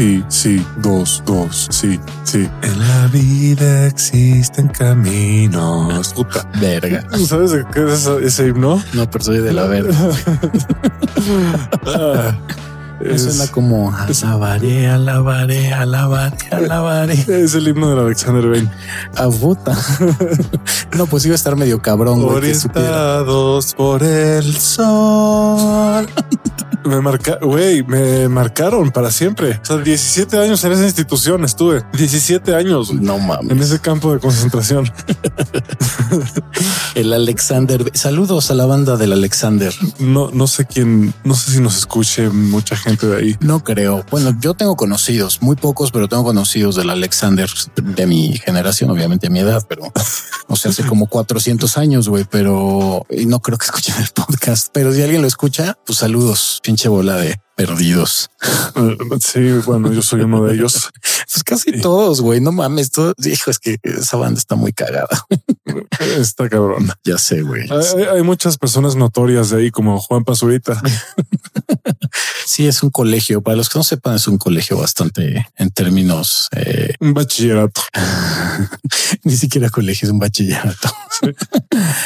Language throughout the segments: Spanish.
Sí, sí, dos, dos, sí, sí. En la vida existen caminos. Puta. Verga. ¿Sabes de qué es ese, ese himno? No, pero soy de la verga. Ah, Es, es, suena como alabaré, alabaré, alabaré, alabaré. es el himno del Alexander Bain. A puta. No, pues iba a estar medio cabrón, que. Orientados por el sol. Me marca, güey, me marcaron para siempre. O sea, 17 años en esa institución estuve. 17 años No en mames. ese campo de concentración. El Alexander. Saludos a la banda del Alexander. No, no sé quién, no sé si nos escuche mucha gente de ahí. No creo. Bueno, yo tengo conocidos, muy pocos, pero tengo conocidos del Alexander de mi generación, obviamente a mi edad, pero o sea, hace como 400 años, güey, pero y no creo que escuchen el podcast. Pero si alguien lo escucha, pues saludos, pinche bola de perdidos. Eh, Sí, bueno, yo soy uno de ellos. Pues casi todos, güey, no mames, todo. Hijo, es que esa banda está muy cagada. Está cabrón. Ya sé, güey. Hay, hay- hay muchas personas notorias de ahí, como Juan Pazurita. Sí, es un colegio. Para los que no sepan, es un colegio bastante en términos, eh, Un bachillerato. ni siquiera colegio, es un bachillerato.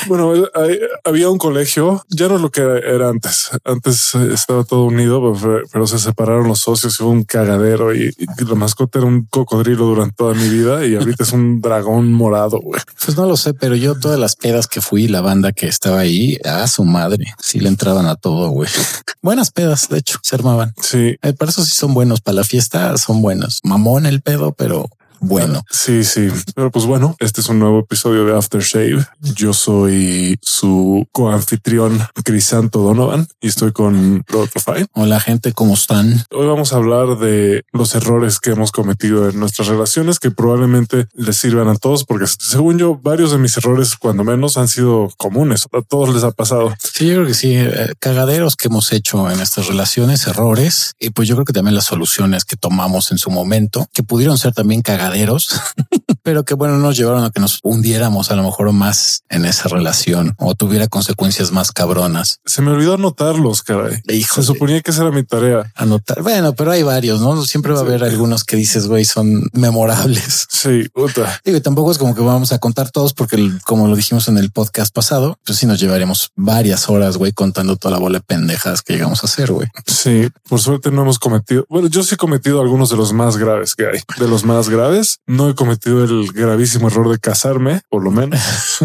Bueno, hay- había un colegio, ya no es lo que era antes. Antes eh, estaba todo unido, pero, pero se separaron los socios y hubo un cagadero y, y la mascota era un cocodrilo durante toda mi vida y ahorita es un dragón morado, güey. Pues no lo sé, pero yo todas las pedas que fui, la banda que estaba ahí, a su madre, sí le entraban a todo, güey. Buenas pedas, de hecho, se armaban. Sí, Eh, para eso sí son buenos, para la fiesta son buenos. Mamón el pedo, pero bueno. sí, sí. Pero pues bueno, este es un nuevo episodio de Aftershave. Yo soy su coanfitrión Crisanto Donovan y estoy con Lord Fine. Hola gente, ¿cómo están? Hoy vamos a hablar de los errores que hemos cometido en nuestras relaciones que probablemente les sirvan a todos, porque según yo, varios de mis errores, cuando menos, han sido comunes. A todos les ha pasado. Sí, yo creo que sí, eh, cagaderos que hemos hecho en estas relaciones, errores, y pues yo creo que también las soluciones que tomamos en su momento, que pudieron ser también cagaderos, pero que bueno, nos llevaron a que nos hundiéramos a lo mejor más en esa relación o tuviera consecuencias más cabronas. Se me olvidó anotarlos, caray. Híjole. Se suponía que esa era mi tarea. Anotar. Bueno, pero hay varios, ¿no? Siempre va a haber algunos que dices, güey, son memorables. Sí, puta. Digo, y tampoco es como que vamos a contar todos porque como lo dijimos en el podcast pasado, pues sí nos llevaremos varias horas, güey, contando toda la bola de pendejas que llegamos a hacer, güey. Sí, por suerte no hemos cometido. Bueno, yo sí he cometido algunos de los más graves que hay. De los más graves, no he cometido el gravísimo error de casarme, por lo menos.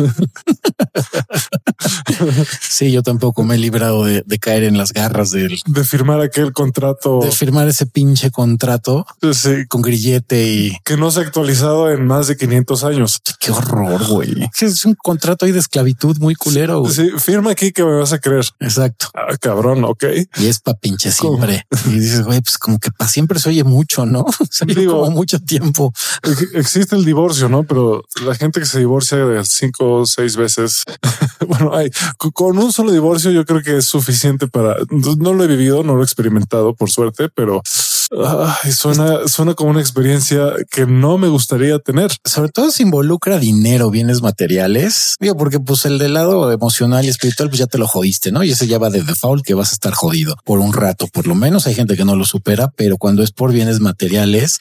Sí, yo tampoco me he librado de, de caer en las garras del, De firmar aquel contrato. de firmar ese pinche contrato Sí, con grillete y que no se ha actualizado en más de 500 años. qué horror, güey. Es un contrato ahí de esclavitud muy culero. güey. Sí, firma aquí que me vas a creer. Exacto. Ah, cabrón, ok. Y es pa' pinche siempre. Y dices, güey, pues como que para siempre se oye mucho, ¿no? Se oye Digo- como mucho tiempo. Ex- Existe el divorcio, ¿no? Pero la gente que se divorcia de cinco o seis veces, bueno, hay co- con un solo divorcio, yo creo que es suficiente para no lo he vivido, no lo he experimentado por suerte, pero suena, suena como una experiencia que no me gustaría tener. sobre todo si involucra dinero, bienes materiales. Digo, porque pues el del lado emocional y espiritual, pues ya te lo jodiste, ¿no? Y ese ya va de default que vas a estar jodido por un rato. Por lo menos hay gente que no lo supera, pero cuando es por bienes materiales,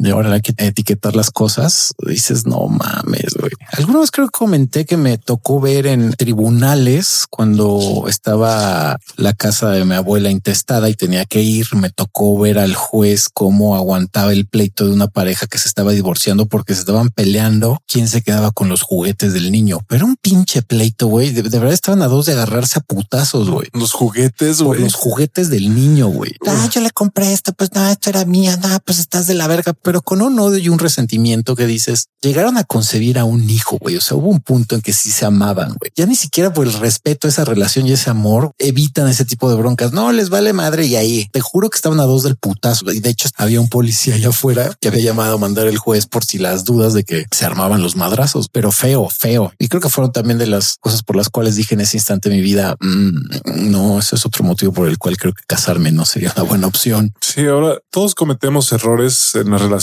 de ahora hay que etiquetar las cosas. Dices, no mames, güey. Alguna vez creo que comenté que me tocó ver en tribunales cuando estaba la casa de mi abuela intestada y tenía que ir. Me tocó ver al juez cómo aguantaba el pleito de una pareja que se estaba divorciando porque se estaban peleando quién se quedaba con los juguetes del niño. Pero un pinche pleito, güey. De, de verdad estaban a dos de agarrarse a putazos, güey. Los juguetes, güey. los juguetes del niño, güey. Ah, yo le compré esto, pues no, esto era mía, no, pues estás de la verga, pero con un odio y un resentimiento que dices, llegaron a concebir a un hijo, güey. O sea, hubo un punto en que sí se amaban, güey. Ya ni siquiera por el respeto, esa relación y ese amor evitan ese tipo de broncas. No les vale madre y ahí te juro que estaban a dos del putazo. Y de hecho, había un policía allá afuera que había llamado a mandar el juez por si las dudas de que se armaban los madrazos, pero feo, feo. Y creo que fueron también de las cosas por las cuales dije en ese instante de mi vida, "Mm, no, ese es otro motivo por el cual creo que casarme no sería una buena opción. Sí, ahora todos cometemos errores en las relaciones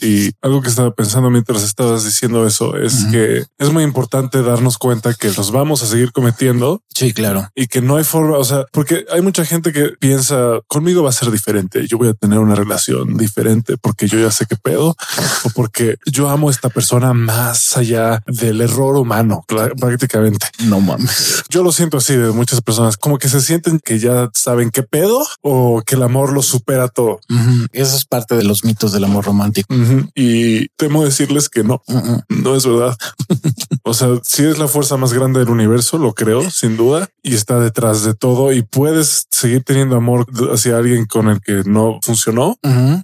y algo que estaba pensando mientras estabas diciendo eso es que es muy importante darnos cuenta que los vamos a seguir cometiendo. Sí, claro. Y que no hay forma, o sea, porque hay mucha gente que piensa conmigo va a ser diferente. Yo voy a tener una relación diferente porque yo ya sé qué pedo o porque yo amo a esta persona más allá del error humano prácticamente. No mames. Yo lo siento así de muchas personas como que se sienten que ya saben qué pedo o que el amor lo supera todo. Eso es parte de los mitos del amor romántico. Y temo decirles que no, no es verdad. o sea, si es la fuerza más grande del universo, lo creo sin duda y está detrás de todo y puedes seguir teniendo amor hacia alguien con el que no funcionó.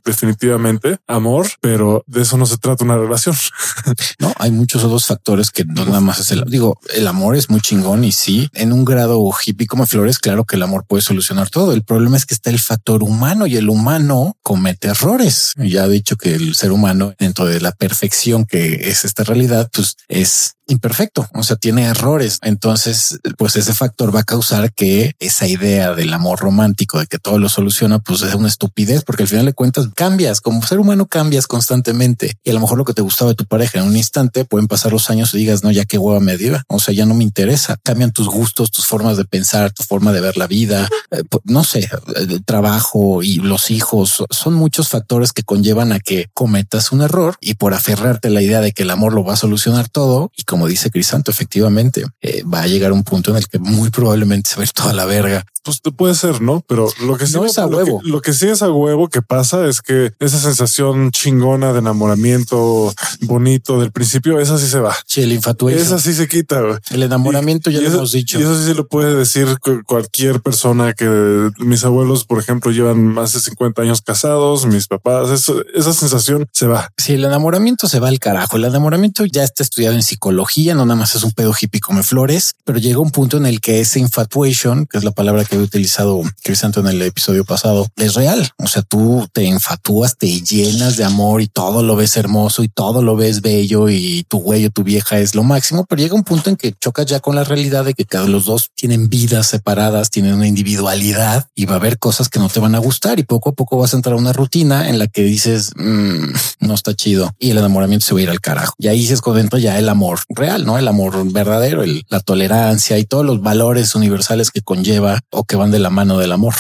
Definitivamente amor, pero de eso no se trata una relación. no, hay muchos otros factores que no nada más es el digo, el amor es muy chingón y sí, en un grado hippie como flores, claro que el amor puede solucionar todo. El problema es que está el factor humano y el humano comete errores. Ya he dicho que el ser humano dentro de la perfección que es esta realidad, pues es imperfecto, o sea, tiene errores. Entonces, pues ese factor va a causar que esa idea del amor romántico, de que todo lo soluciona, pues es una estupidez, porque al final de cuentas cambias, como ser humano cambias constantemente. Y a lo mejor lo que te gustaba de tu pareja en un instante, pueden pasar los años y digas, no, ya qué hueva me dio, o sea, ya no me interesa. Cambian tus gustos, tus formas de pensar, tu forma de ver la vida, eh, no sé, el trabajo y los hijos, son muchos factores que conllevan a que cometas un error y por aferrarte a la idea de que el amor lo va a solucionar todo y como dice Crisanto, efectivamente, eh, va a llegar un punto en el que muy probablemente se va a ir toda la verga pues puede ser, ¿no? Pero lo que sí no es a huevo. Lo que, sí es a huevo que pasa es que esa sensación chingona de enamoramiento bonito del principio, esa sí se va. Sí, el infatuación. Esa sí se quita. El enamoramiento ya lo hemos dicho. Y eso sí se lo puede decir cualquier persona que mis abuelos, por ejemplo, llevan más de 50 años casados, mis papás, eso, esa sensación se va. Sí, el enamoramiento se va al carajo. El enamoramiento ya está estudiado en psicología, no nada más es un pedo hippie come flores, pero llega un punto en el que ese infatuation, que es la palabra que que he utilizado Crisanto en el episodio pasado es real. O sea, tú te enfatúas, te llenas de amor y todo lo ves hermoso y todo lo ves bello y tu güey o tu vieja es lo máximo, pero llega un punto en que chocas ya con la realidad de que cada los dos tienen vidas separadas, tienen una individualidad y va a haber cosas que no te van a gustar y poco a poco vas a entrar a una rutina en la que dices mm, no está chido y el enamoramiento se va a ir al carajo. Y ahí se esconde ya el amor real, no el amor verdadero, la tolerancia y todos los valores universales que conlleva que van de la mano del amor.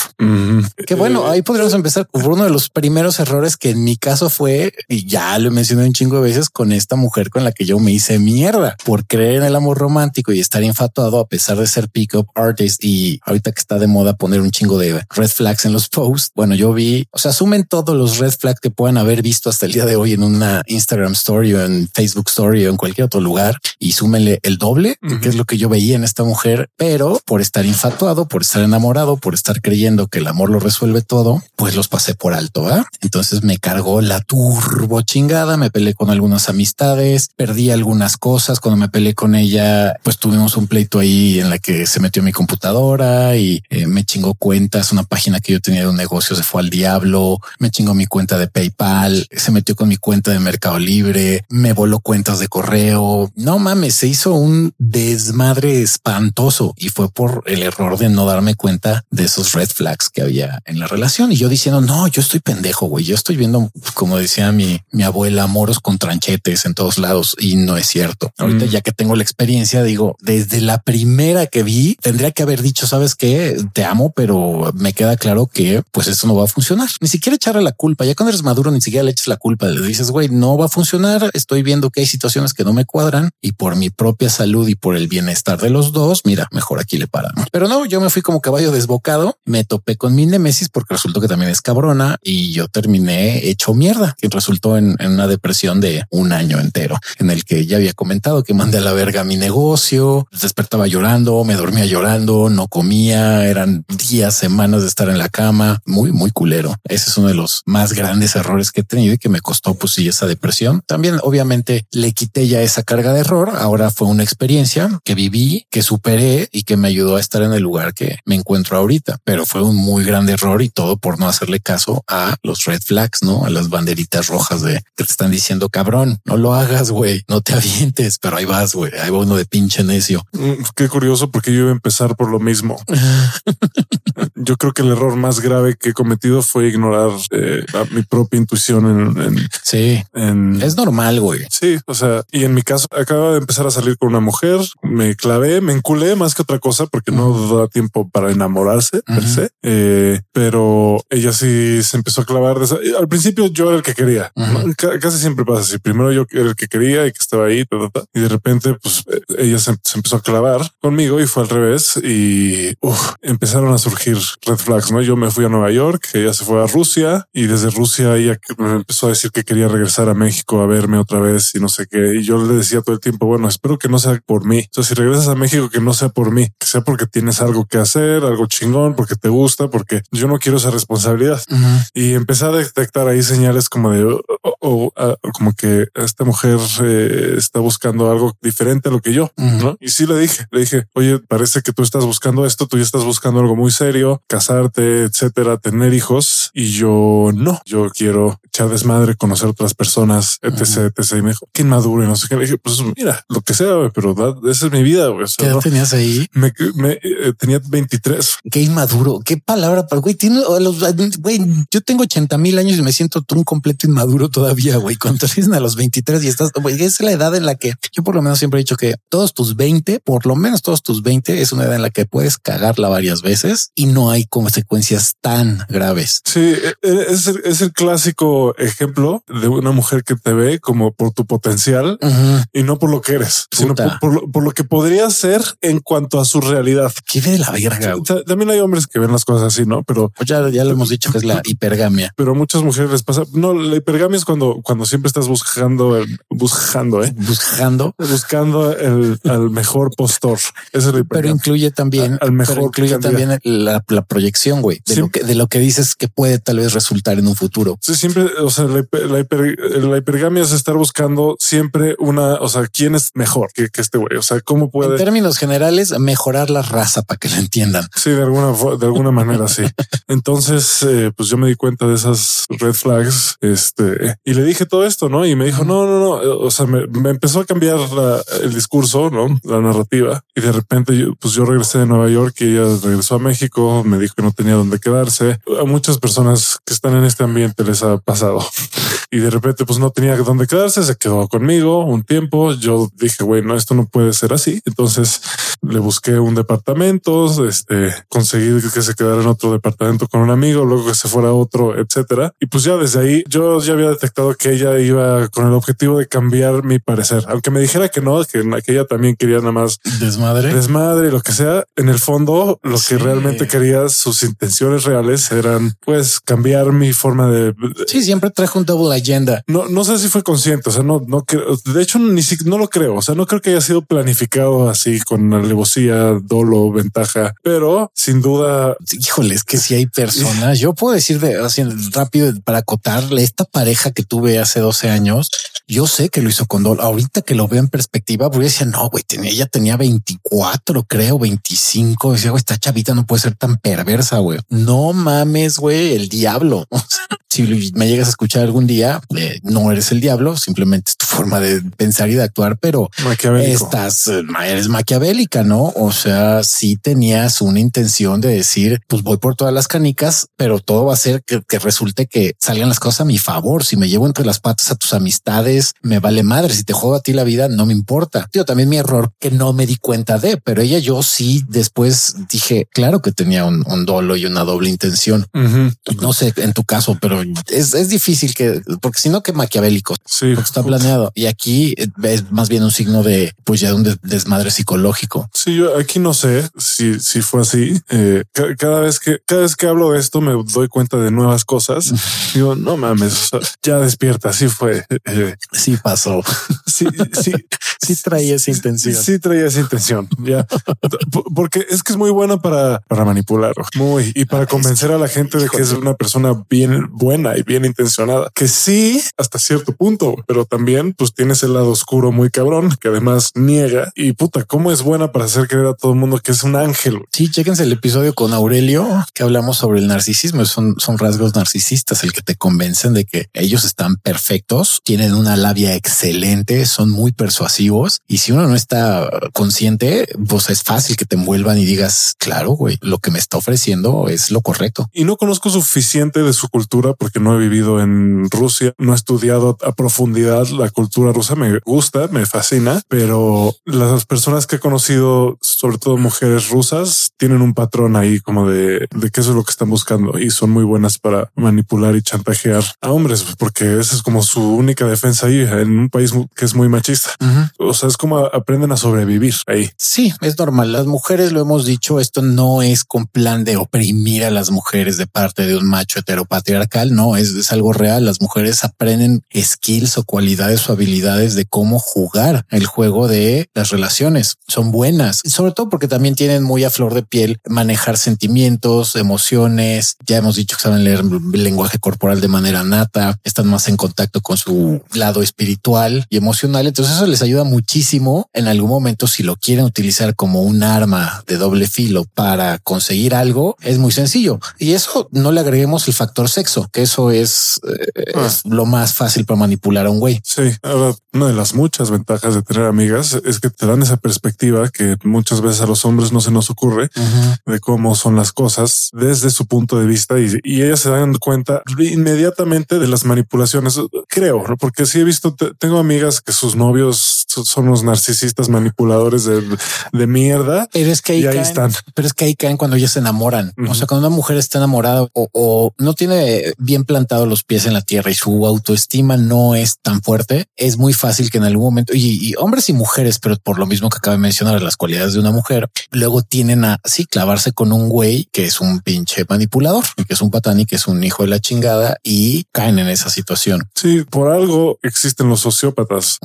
Que bueno, ahí podríamos empezar por uno de los primeros errores que en mi caso fue, y ya lo mencioné un chingo de veces con esta mujer con la que yo me hice mierda por creer en el amor romántico y estar infatuado a pesar de ser pick-up artist y ahorita que está de moda poner un chingo de red flags en los posts. Bueno, yo vi, o sea, sumen todos los red flags que puedan haber visto hasta el día de hoy en una Instagram story o en Facebook story o en cualquier otro lugar y súmenle el doble, que es lo que yo veía en esta mujer, pero por estar infatuado, por estar en enamorado por estar creyendo que el amor lo resuelve todo, pues los pasé por alto. ¿eh? Entonces me cargó la turbo chingada, me peleé con algunas amistades, perdí algunas cosas. Cuando me peleé con ella, pues tuvimos un pleito ahí en la que se metió mi computadora y eh, me chingó cuentas. Una página que yo tenía de un negocio se fue al diablo, me chingó mi cuenta de PayPal, se metió con mi cuenta de Mercado Libre, me voló cuentas de correo. No mames, se hizo un desmadre espantoso y fue por el error de no darme cuenta de esos red flags que había en la relación. Y yo diciendo, no, yo estoy pendejo, güey. Yo estoy viendo, como decía mi, mi abuela, moros con tranchetes en todos lados y no es cierto. Ahorita mm. ya que tengo la experiencia, digo, desde la primera que vi, tendría que haber dicho, sabes que te amo, pero me queda claro que pues esto no va a funcionar. Ni siquiera echarle la culpa. Ya cuando eres maduro, ni siquiera le eches la culpa. Le dices, güey, no va a funcionar. Estoy viendo que hay situaciones que no me cuadran y por mi propia salud y por el bienestar de los dos, mira, mejor aquí le paramos. Pero no, yo me fui como caballo desbocado, me topé con mi Nemesis porque resultó que también es cabrona y yo terminé hecho mierda, que resultó en, una depresión de un año entero, en el que ya había comentado que mandé a la verga mi negocio, despertaba llorando, me dormía llorando, no comía, eran días, semanas de estar en la cama, muy, muy culero. Ese es uno de los más grandes errores que he tenido y que me costó pues sí esa depresión. También obviamente le quité ya esa carga de error, ahora fue una experiencia que viví, que superé y que me ayudó a estar en el lugar que me encuentro ahorita, pero fue un muy gran error y todo por no hacerle caso a los red flags, no a las banderitas rojas de que te están diciendo cabrón, no lo hagas, güey, no te avientes, pero ahí vas, güey, ahí va uno de pinche necio. Mm, Qué curioso porque yo iba a empezar por lo mismo. Yo creo que el error más grave que he cometido fue ignorar eh, a mi propia intuición en, en, Sí, en- es normal, güey. Sí, o sea, y en mi caso acaba de empezar a salir con una mujer, me clavé, me enculé más que otra cosa porque no da tiempo para enamorarse per Ujú. se, Eh, pero ella sí se empezó a clavar. de esa- Al principio yo era el que quería. Ujú. Ca- casi siempre pasa así. Primero yo era el que quería y que estaba ahí, ta, ta, ta, y de repente pues eh, ella se, se empezó a clavar conmigo y fue al revés y uf, empezaron a surgir red flags, ¿no? Yo me fui a Nueva York, ella se fue a Rusia y desde Rusia ella me empezó a decir que quería regresar a México a verme otra vez y no sé qué. Y yo le decía todo el tiempo, bueno, espero que no sea por mí. O sea, si regresas a México, que no sea por mí, que sea porque tienes algo que hacer, algo chingón, porque te gusta, porque yo no quiero esa responsabilidad. Y empecé a detectar ahí señales como de, o, o- o, ah, como que esta mujer eh, está buscando algo diferente a lo que yo, ¿no? Y sí le dije, le dije, oye, parece que tú estás buscando esto, tú ya estás buscando algo muy serio, casarte, etcétera, tener hijos. Y yo no, yo quiero echar desmadre, conocer otras personas, etc, etc. Y me dijo, qué inmaduro y no sé qué. Le dije, pues mira, lo que sea, pero esa es mi vida, güey. O sea, ¿Qué edad no- tenías ahí? me, me, eh, tenía 23. Qué inmaduro, qué palabra para güey. Tiene los güey. Yo tengo 80 mil años y me siento un completo inmaduro todavía, güey. Cuando dicen a los 23 y estás, güey, es la edad en la que yo por lo menos siempre he dicho que todos tus 20, por lo menos todos tus 20 es una edad en la que puedes cagarla varias veces y no hay consecuencias tan graves. Sí, e- e- es, el- es el clásico ejemplo de una mujer que te ve como por tu potencial y no por lo que eres, sino Puta. por, por lo, por lo que podría ser en cuanto a su realidad. Qué de la verga. Sea, también hay hombres que ven las cosas así, ¿no? Pero, Pues ya, ya lo hemos dicho que es la hipergamia. pero a muchas mujeres les pasa. No, la hipergamia es cuando, cuando siempre estás buscando, el- buscando, eh, Buscando, buscando el, al mejor postor. Esa es la pero incluye también, Al mejor pero incluye también la, la proyección, güey, de, Sí. lo que, de lo que dices que puede tal vez resultar en un futuro. Sí, siempre, o sea, la, hiper- la hiper- la hipergamia es estar buscando siempre una, o sea, quién es mejor que, que este güey. O sea, cómo En puede. términos generales, mejorar la raza para que lo entiendan. Sí, de alguna, de alguna manera, sí. Entonces, eh, pues yo me di cuenta de esas red flags, este, y le dije todo esto, ¿no? Y me dijo, no, no, no, o sea, me, me empezó a cambiar la- el discurso, ¿no? La narrativa. Y de repente, yo, pues yo regresé de Nueva York y ella regresó a México, me dijo que no tenía dónde quedarse. A muchas personas que están en este ambiente les ha pasado. Y de repente, pues no tenía dónde quedarse, se quedó conmigo un tiempo. Yo dije, güey, no, esto no puede ser así. Entonces le busqué un departamento, este, conseguí que se quedara en otro departamento con un amigo, luego que se fuera a otro, etcétera. Y pues ya desde ahí yo ya había detectado que ella iba con el objetivo de cambiar mi parecer, aunque me dijera que no, que, que ella también quería nada más Desmadre. desmadre y lo que sea. En el fondo, lo Sí. que realmente quería, sus intenciones reales eran pues cambiar mi forma de, Sí, siempre trajo un double agenda. no, no sé si fue consciente, o sea, no, no creo, de hecho, ni si, no lo creo, o sea, no creo que haya sido planificado así con alevosía, dolo, ventaja, pero sin duda, Híjole, es que si hay personas, yo puedo decir de así rápido para acotarle esta pareja que tuve hace 12 años. Yo sé que lo hizo con dolo. Ahorita que lo veo en perspectiva, porque decía, no, güey, tenía, ella tenía 24, creo, 25. Decía, güey, esta chavita no puede ser tan perversa, güey. No mames, güey, el diablo. Si me llegas a escuchar algún día, eh, no eres el diablo, simplemente es tu forma de pensar y de actuar, pero maquiavélico. estás, eh, eres ¿no? O sea, sí tenías una intención de decir, pues voy por todas las canicas, pero todo va a ser que, que resulte que salgan las cosas a mi favor. Si me llevo entre las patas a tus amistades, me vale madre. Si te juego a ti la vida, no me importa. Tío, también mi error que no me di cuenta de, pero ella yo sí después dije, claro que tenía un, un dolo y una doble intención. No sé en tu caso, pero es, es difícil que, porque si no, que maquiavélico Sí, porque está planeado. Y aquí eh, es más bien un signo de, pues ya de un des- desmadre psicológico. Sí, yo aquí no sé si, si fue así. Eh, ca- cada vez que, cada vez que hablo de esto, me doy cuenta de nuevas cosas. Digo, no mames, ya despierta. Así fue. Eh, Sí pasó. sí, sí, sí traía esa intención. Sí, traía esa intención. Ya, porque es que es muy buena para, para manipular, muy y para ah, convencer a la gente de que es una persona bien buena y bien intencionada, que sí, hasta cierto punto, pero también pues tienes el lado oscuro muy cabrón que además niega y puta, cómo es buena para hacer creer a todo el mundo que es un ángel. Sí, chéquense el episodio con Aurelio que hablamos sobre el narcisismo. Son, son rasgos narcisistas el que te convencen de que ellos están perfectos, tienen una labia excelente, son muy persuasivos y si uno no está consciente, pues es fácil que te envuelvan y digas, claro, güey, lo que me está ofreciendo es lo correcto. Y no conozco suficiente de su cultura porque no he vivido en Rusia, no he estudiado a profundidad la cultura rusa, me gusta, me fascina, pero las personas que he conocido, を sobre todo mujeres rusas, tienen un patrón ahí como de, de que eso es lo que están buscando y son muy buenas para manipular y chantajear a hombres, porque esa es como su única defensa ahí en un país que es muy machista. O sea, es como aprenden a sobrevivir ahí. Sí, es normal. Las mujeres lo hemos dicho, esto no es con plan de oprimir a las mujeres de parte de un macho heteropatriarcal, no, es, es algo real. Las mujeres aprenden skills o cualidades o habilidades de cómo jugar el juego de las relaciones. Son buenas, sobre todo porque también tienen muy a flor de piel manejar sentimientos, emociones. Ya hemos dicho que saben leer el lenguaje corporal de manera nata, están más en contacto con su lado espiritual y emocional. Entonces eso les ayuda muchísimo en algún momento si lo quieren utilizar como un arma de doble filo para conseguir algo. Es muy sencillo y eso no le agreguemos el factor sexo, que eso es, eh, ah. es lo más fácil para manipular a un güey. Sí, ahora una de las muchas ventajas de tener amigas es que te dan esa perspectiva que muchas veces a los hombres no se nos ocurre de cómo son las cosas desde su punto de vista y, ellas se dan cuenta inmediatamente de las manipulaciones. Creo, porque sí he visto, tengo amigas que sus novios son los narcisistas manipuladores de, de mierda. Pero es que ahí, caen, están. Pero es que ahí caen cuando ellas se enamoran. O sea, cuando una mujer está enamorada o, o, no tiene bien plantado los pies en la tierra y su autoestima no es tan fuerte, es muy fácil que en algún momento y, hombres y mujeres, pero por lo mismo que acabo de mencionar, las cualidades de una mujer, luego tienen a sí clavarse con un güey que es un pinche manipulador, que es un patán y que es un hijo de la chingada y caen en esa situación. Sí, por algo existen los sociópatas.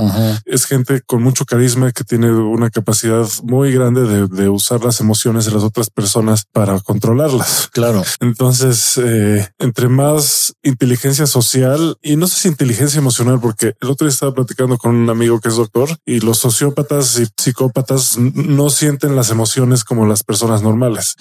Es gente con mucho carisma que tiene una capacidad muy grande de, usar las emociones de las otras personas para controlarlas. Claro. Entonces, eh, entre más inteligencia social y no sé si inteligencia emocional, porque el otro día estaba platicando con un amigo que es doctor y los sociópatas y psicópatas no sienten las emociones como las personas normales.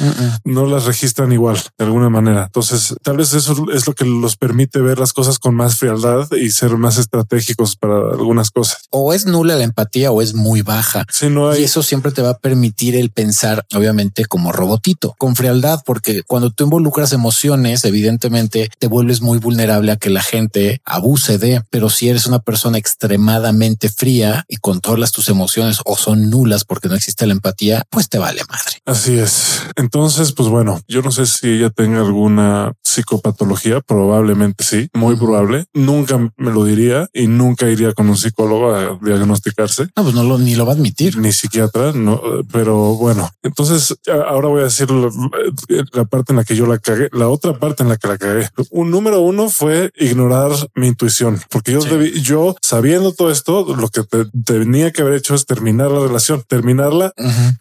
No las registran igual de alguna manera. Entonces, tal vez eso es lo que los permite ver las cosas con más frialdad y ser más estratégicos para algunas cosas. O es nula la empatía o es muy baja. Si no hay... Y eso siempre te va a permitir el pensar, obviamente, como robotito, con frialdad, porque cuando tú involucras emociones, evidentemente te vuelves muy vulnerable a que la gente abuse de, pero si eres una persona extremadamente fría y controlas tus emociones o son nulas porque no existe la empatía, pues te vale madre. Así es. Entonces, pues bueno, yo no sé si ella tenga alguna psicopatología, probablemente sí, muy probable. Nunca me lo diría y nunca iría con un psicólogo a diagnosticarse. No, pues no lo ni lo va a admitir. Ni psiquiatra, no, pero bueno, entonces ahora voy a decir la, parte en la que yo la cagué, la otra parte en la que la cagué. Un número uno fue ignorar mi intuición, porque yo debí, yo sabiendo todo esto, lo que tenía que haber hecho es terminar la relación, terminarla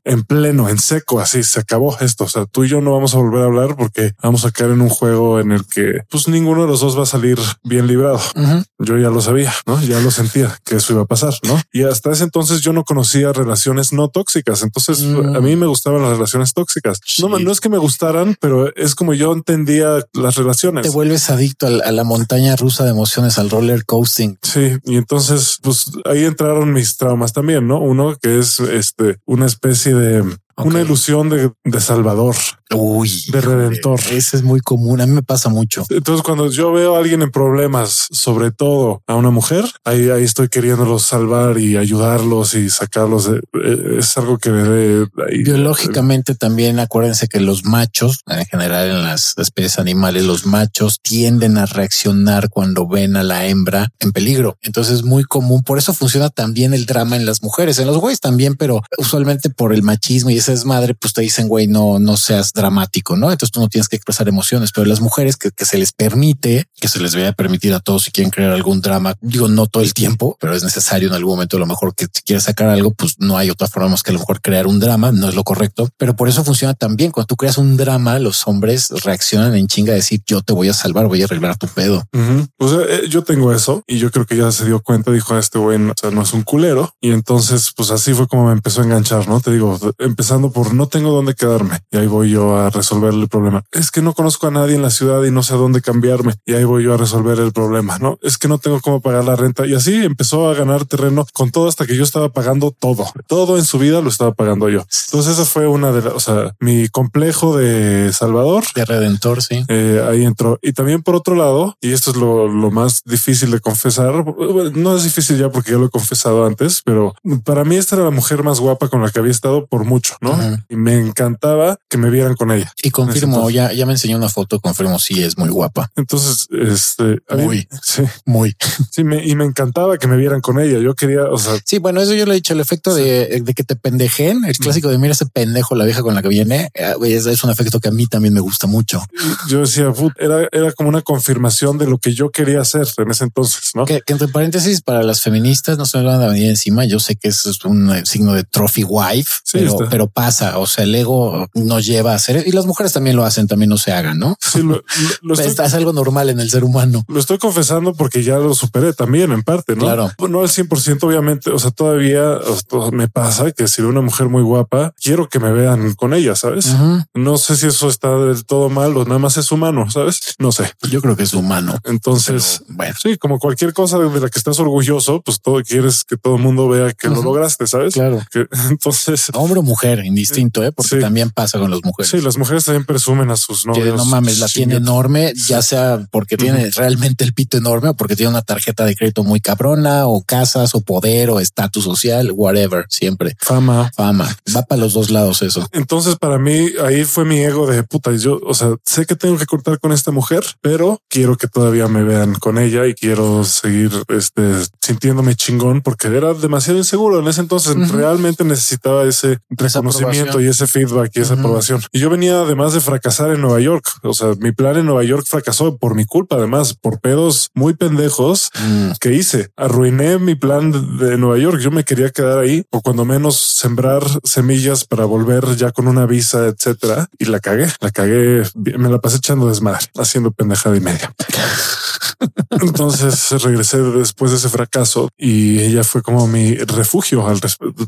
en pleno, en seco, así se acabó esto. O sea, tú y yo no vamos a volver a hablar porque vamos a caer en un juego en el que pues ninguno de los dos va a salir bien librado. Yo ya lo sabía, ¿no? Ya lo sentía que eso iba a pasar, ¿no? Y hasta ese entonces yo no conocía relaciones no tóxicas. Entonces a mí me gustaban las relaciones tóxicas. No, no es que me gustaran, pero es como yo entendía las relaciones. Te vuelves adicto a la montaña rusa de emociones, al roller coasting. Sí. Y entonces, pues ahí entraron mis traumas también, ¿no? Uno que es este, una especie de una ilusión de, de Salvador. Uy, de redentor. Ese es muy común. A mí me pasa mucho. Entonces, cuando yo veo a alguien en problemas, sobre todo a una mujer, ahí, ahí estoy queriéndolos salvar y ayudarlos y sacarlos. De, eh, es algo que debe biológicamente también. Acuérdense que los machos, en general en las especies animales, los machos tienden a reaccionar cuando ven a la hembra en peligro. Entonces es muy común. Por eso funciona también el drama en las mujeres, en los güeyes también, pero usualmente por el machismo y ese desmadre, pues te dicen, güey, no, no seas dramático, ¿no? Entonces tú no tienes que expresar emociones, pero las mujeres que, que se les permite, que se les vaya a permitir a todos si quieren crear algún drama, digo, no todo el tiempo, pero es necesario en algún momento, a lo mejor que si quieres sacar algo, pues no hay otra forma más que a lo mejor crear un drama, no es lo correcto, pero por eso funciona también. Cuando tú creas un drama, los hombres reaccionan en chinga a decir, yo te voy a salvar, voy a arreglar tu pedo. Pues yo tengo eso y yo creo que ya se dio cuenta, dijo este güey, o sea, no es un culero. Y entonces, pues así fue como me empezó a enganchar, ¿no? Te digo, por no tengo dónde quedarme y ahí voy yo a resolver el problema. Es que no conozco a nadie en la ciudad y no sé a dónde cambiarme y ahí voy yo a resolver el problema, ¿no? Es que no tengo cómo pagar la renta y así empezó a ganar terreno con todo hasta que yo estaba pagando todo, todo en su vida lo estaba pagando yo. Entonces esa fue una de las, o sea, mi complejo de Salvador. De redentor, sí. Eh, ahí entró. Y también por otro lado, y esto es lo, lo más difícil de confesar, no es difícil ya porque ya lo he confesado antes, pero para mí esta era la mujer más guapa con la que había estado por mucho, ¿no? Y me encantaba que me vieran con ella. Y confirmo, ya, ya me enseñó una foto, confirmo, sí, es muy guapa. Entonces, este, muy, sí, muy. Sí, me, y me encantaba que me vieran con ella. Yo quería, o sea, sí, bueno, eso yo le he dicho, el efecto de, de, que te pendejen, el clásico de mira ese pendejo, la vieja con la que viene, eh, es, es un efecto que a mí también me gusta mucho. Yo decía, era, era como una confirmación de lo que yo quería hacer en ese entonces, ¿no? Que, que entre paréntesis, para las feministas no se me van a venir encima. Yo sé que eso es un eh, signo de trophy wife, Sí, pero, pero pasa. O sea, el ego nos lleva a hacer y las mujeres también lo hacen, también no se hagan, ¿no? Sí, lo, lo- lo estoy, es, algo normal en el ser humano. lo estoy confesando porque ya lo superé también en parte, ¿no? Claro. No al 100%, obviamente. O sea, todavía me pasa que si veo una mujer muy guapa, quiero que me vean con ella, ¿sabes? No sé si eso está del todo mal o nada más es humano, ¿sabes? No sé. Yo creo que es humano. Entonces, Pero, bueno. sí, como cualquier cosa de la que estás orgulloso, pues todo quieres que todo el mundo vea que lo Ujú. lograste, ¿sabes? Claro. Que, entonces, Hombre o mujer, indistinto, ¿eh? porque Sí. también pasa con las mujeres. sí, las mujeres también presumen a sus que novios. no mames, la tiene enorme, ya sea porque tiene realmente el pito enorme o porque tiene una tarjeta de crédito muy cabrona o casas o poder o estatus social, whatever, siempre. Fama. Fama. Va para los dos lados eso. Entonces, para mí, ahí fue mi ego de puta. Yo, o sea, sé que tengo que cortar con esta mujer, pero quiero que todavía me vean con ella y quiero seguir este, sintiéndome chingón porque era demasiado inseguro en ese entonces. Realmente necesitaba ese reconocimiento y ese feedback y esa aprobación. Y yo venía además de fracasar en Nueva York. O sea, mi plan en Nueva York fracasó por mi culpa, además, por pedos muy pendejos Mm, que hice. Arruiné mi plan de Nueva York. Yo me quería quedar ahí o cuando menos sembrar semillas para volver ya con una visa, etcétera. Y la cagué, la cagué. Me la pasé echando desmadre, haciendo pendejada y media. Entonces regresé después de ese fracaso y ella fue como mi refugio al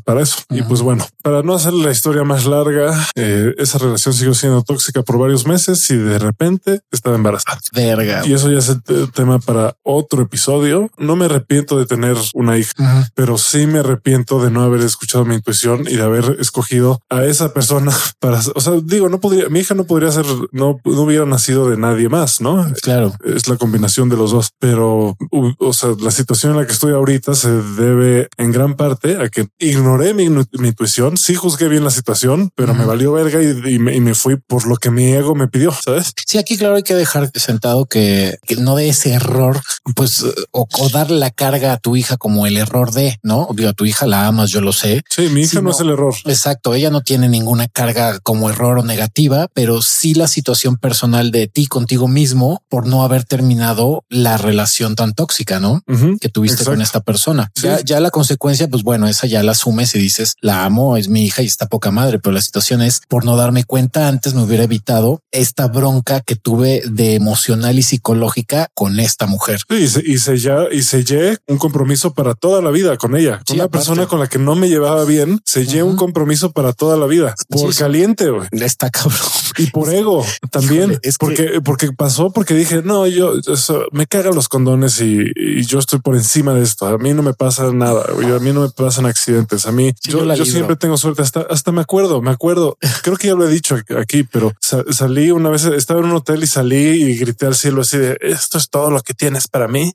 para eso. Y pues bueno, para no hacer la historia más larga, eh, esa relación siguió siendo tóxica por varios meses y de repente estaba embarazada. verga. Y eso ya es el te- tema para otro episodio. No me arrepiento de tener una hija, Ujú. pero sí me arrepiento de no haber escuchado mi intuición y de haber escogido a esa persona para, o sea, digo, no podría, mi hija no podría ser, no, no hubiera nacido de nadie más, ¿no? Claro. Es la combinación de los dos, pero, o sea, la situación en la que estoy ahorita se debe en gran parte a que ignoré mi, mi intuición. Sí juzgué bien la situación, pero me valió verga y, y me, y me fui por lo que mi ego me pidió, ¿sabes? Sí, aquí claro hay que dejar sentado que, que no de ese error, pues, o, o darle la carga a tu hija como el error de, ¿no? Digo, a tu hija la amas, yo lo sé. Sí, mi hija no, es el error. Exacto, ella no tiene ninguna carga como error o negativa, pero sí la situación personal de ti contigo mismo por no haber terminado la relación tan tóxica, ¿no? Que tuviste con esta persona. Sí. Ya, ya la consecuencia, pues bueno, esa ya la asumes y dices, la amo, es mi hija y está poca madre, pero la situación es por no darme cuenta antes me hubiera evitado esta bronca que tuve de emocional y psicológica con esta mujer. Sí, y, se- y sellé, y sellé un compromiso para toda la vida con ella. Con Sí, una aparte. persona con la que no me llevaba bien, sellé Ujú. un compromiso para toda la vida. Por Sí, caliente, güey. Está cabrón. Y por ego también, Híjole, es que- porque, porque pasó porque dije, no, yo eso, me cagan los condones y, y yo estoy por encima de esto. A mí no me pasa nada, güey. a mí no me pasan accidentes. A mí, yo, yo yo siempre tengo suerte. Hasta, hasta me acuerdo, me acuerdo. Creo que ya lo he dicho aquí, pero sa- salí una vez, estaba en un hotel y salí y grité al cielo así de esto es todo lo que tienes para mí.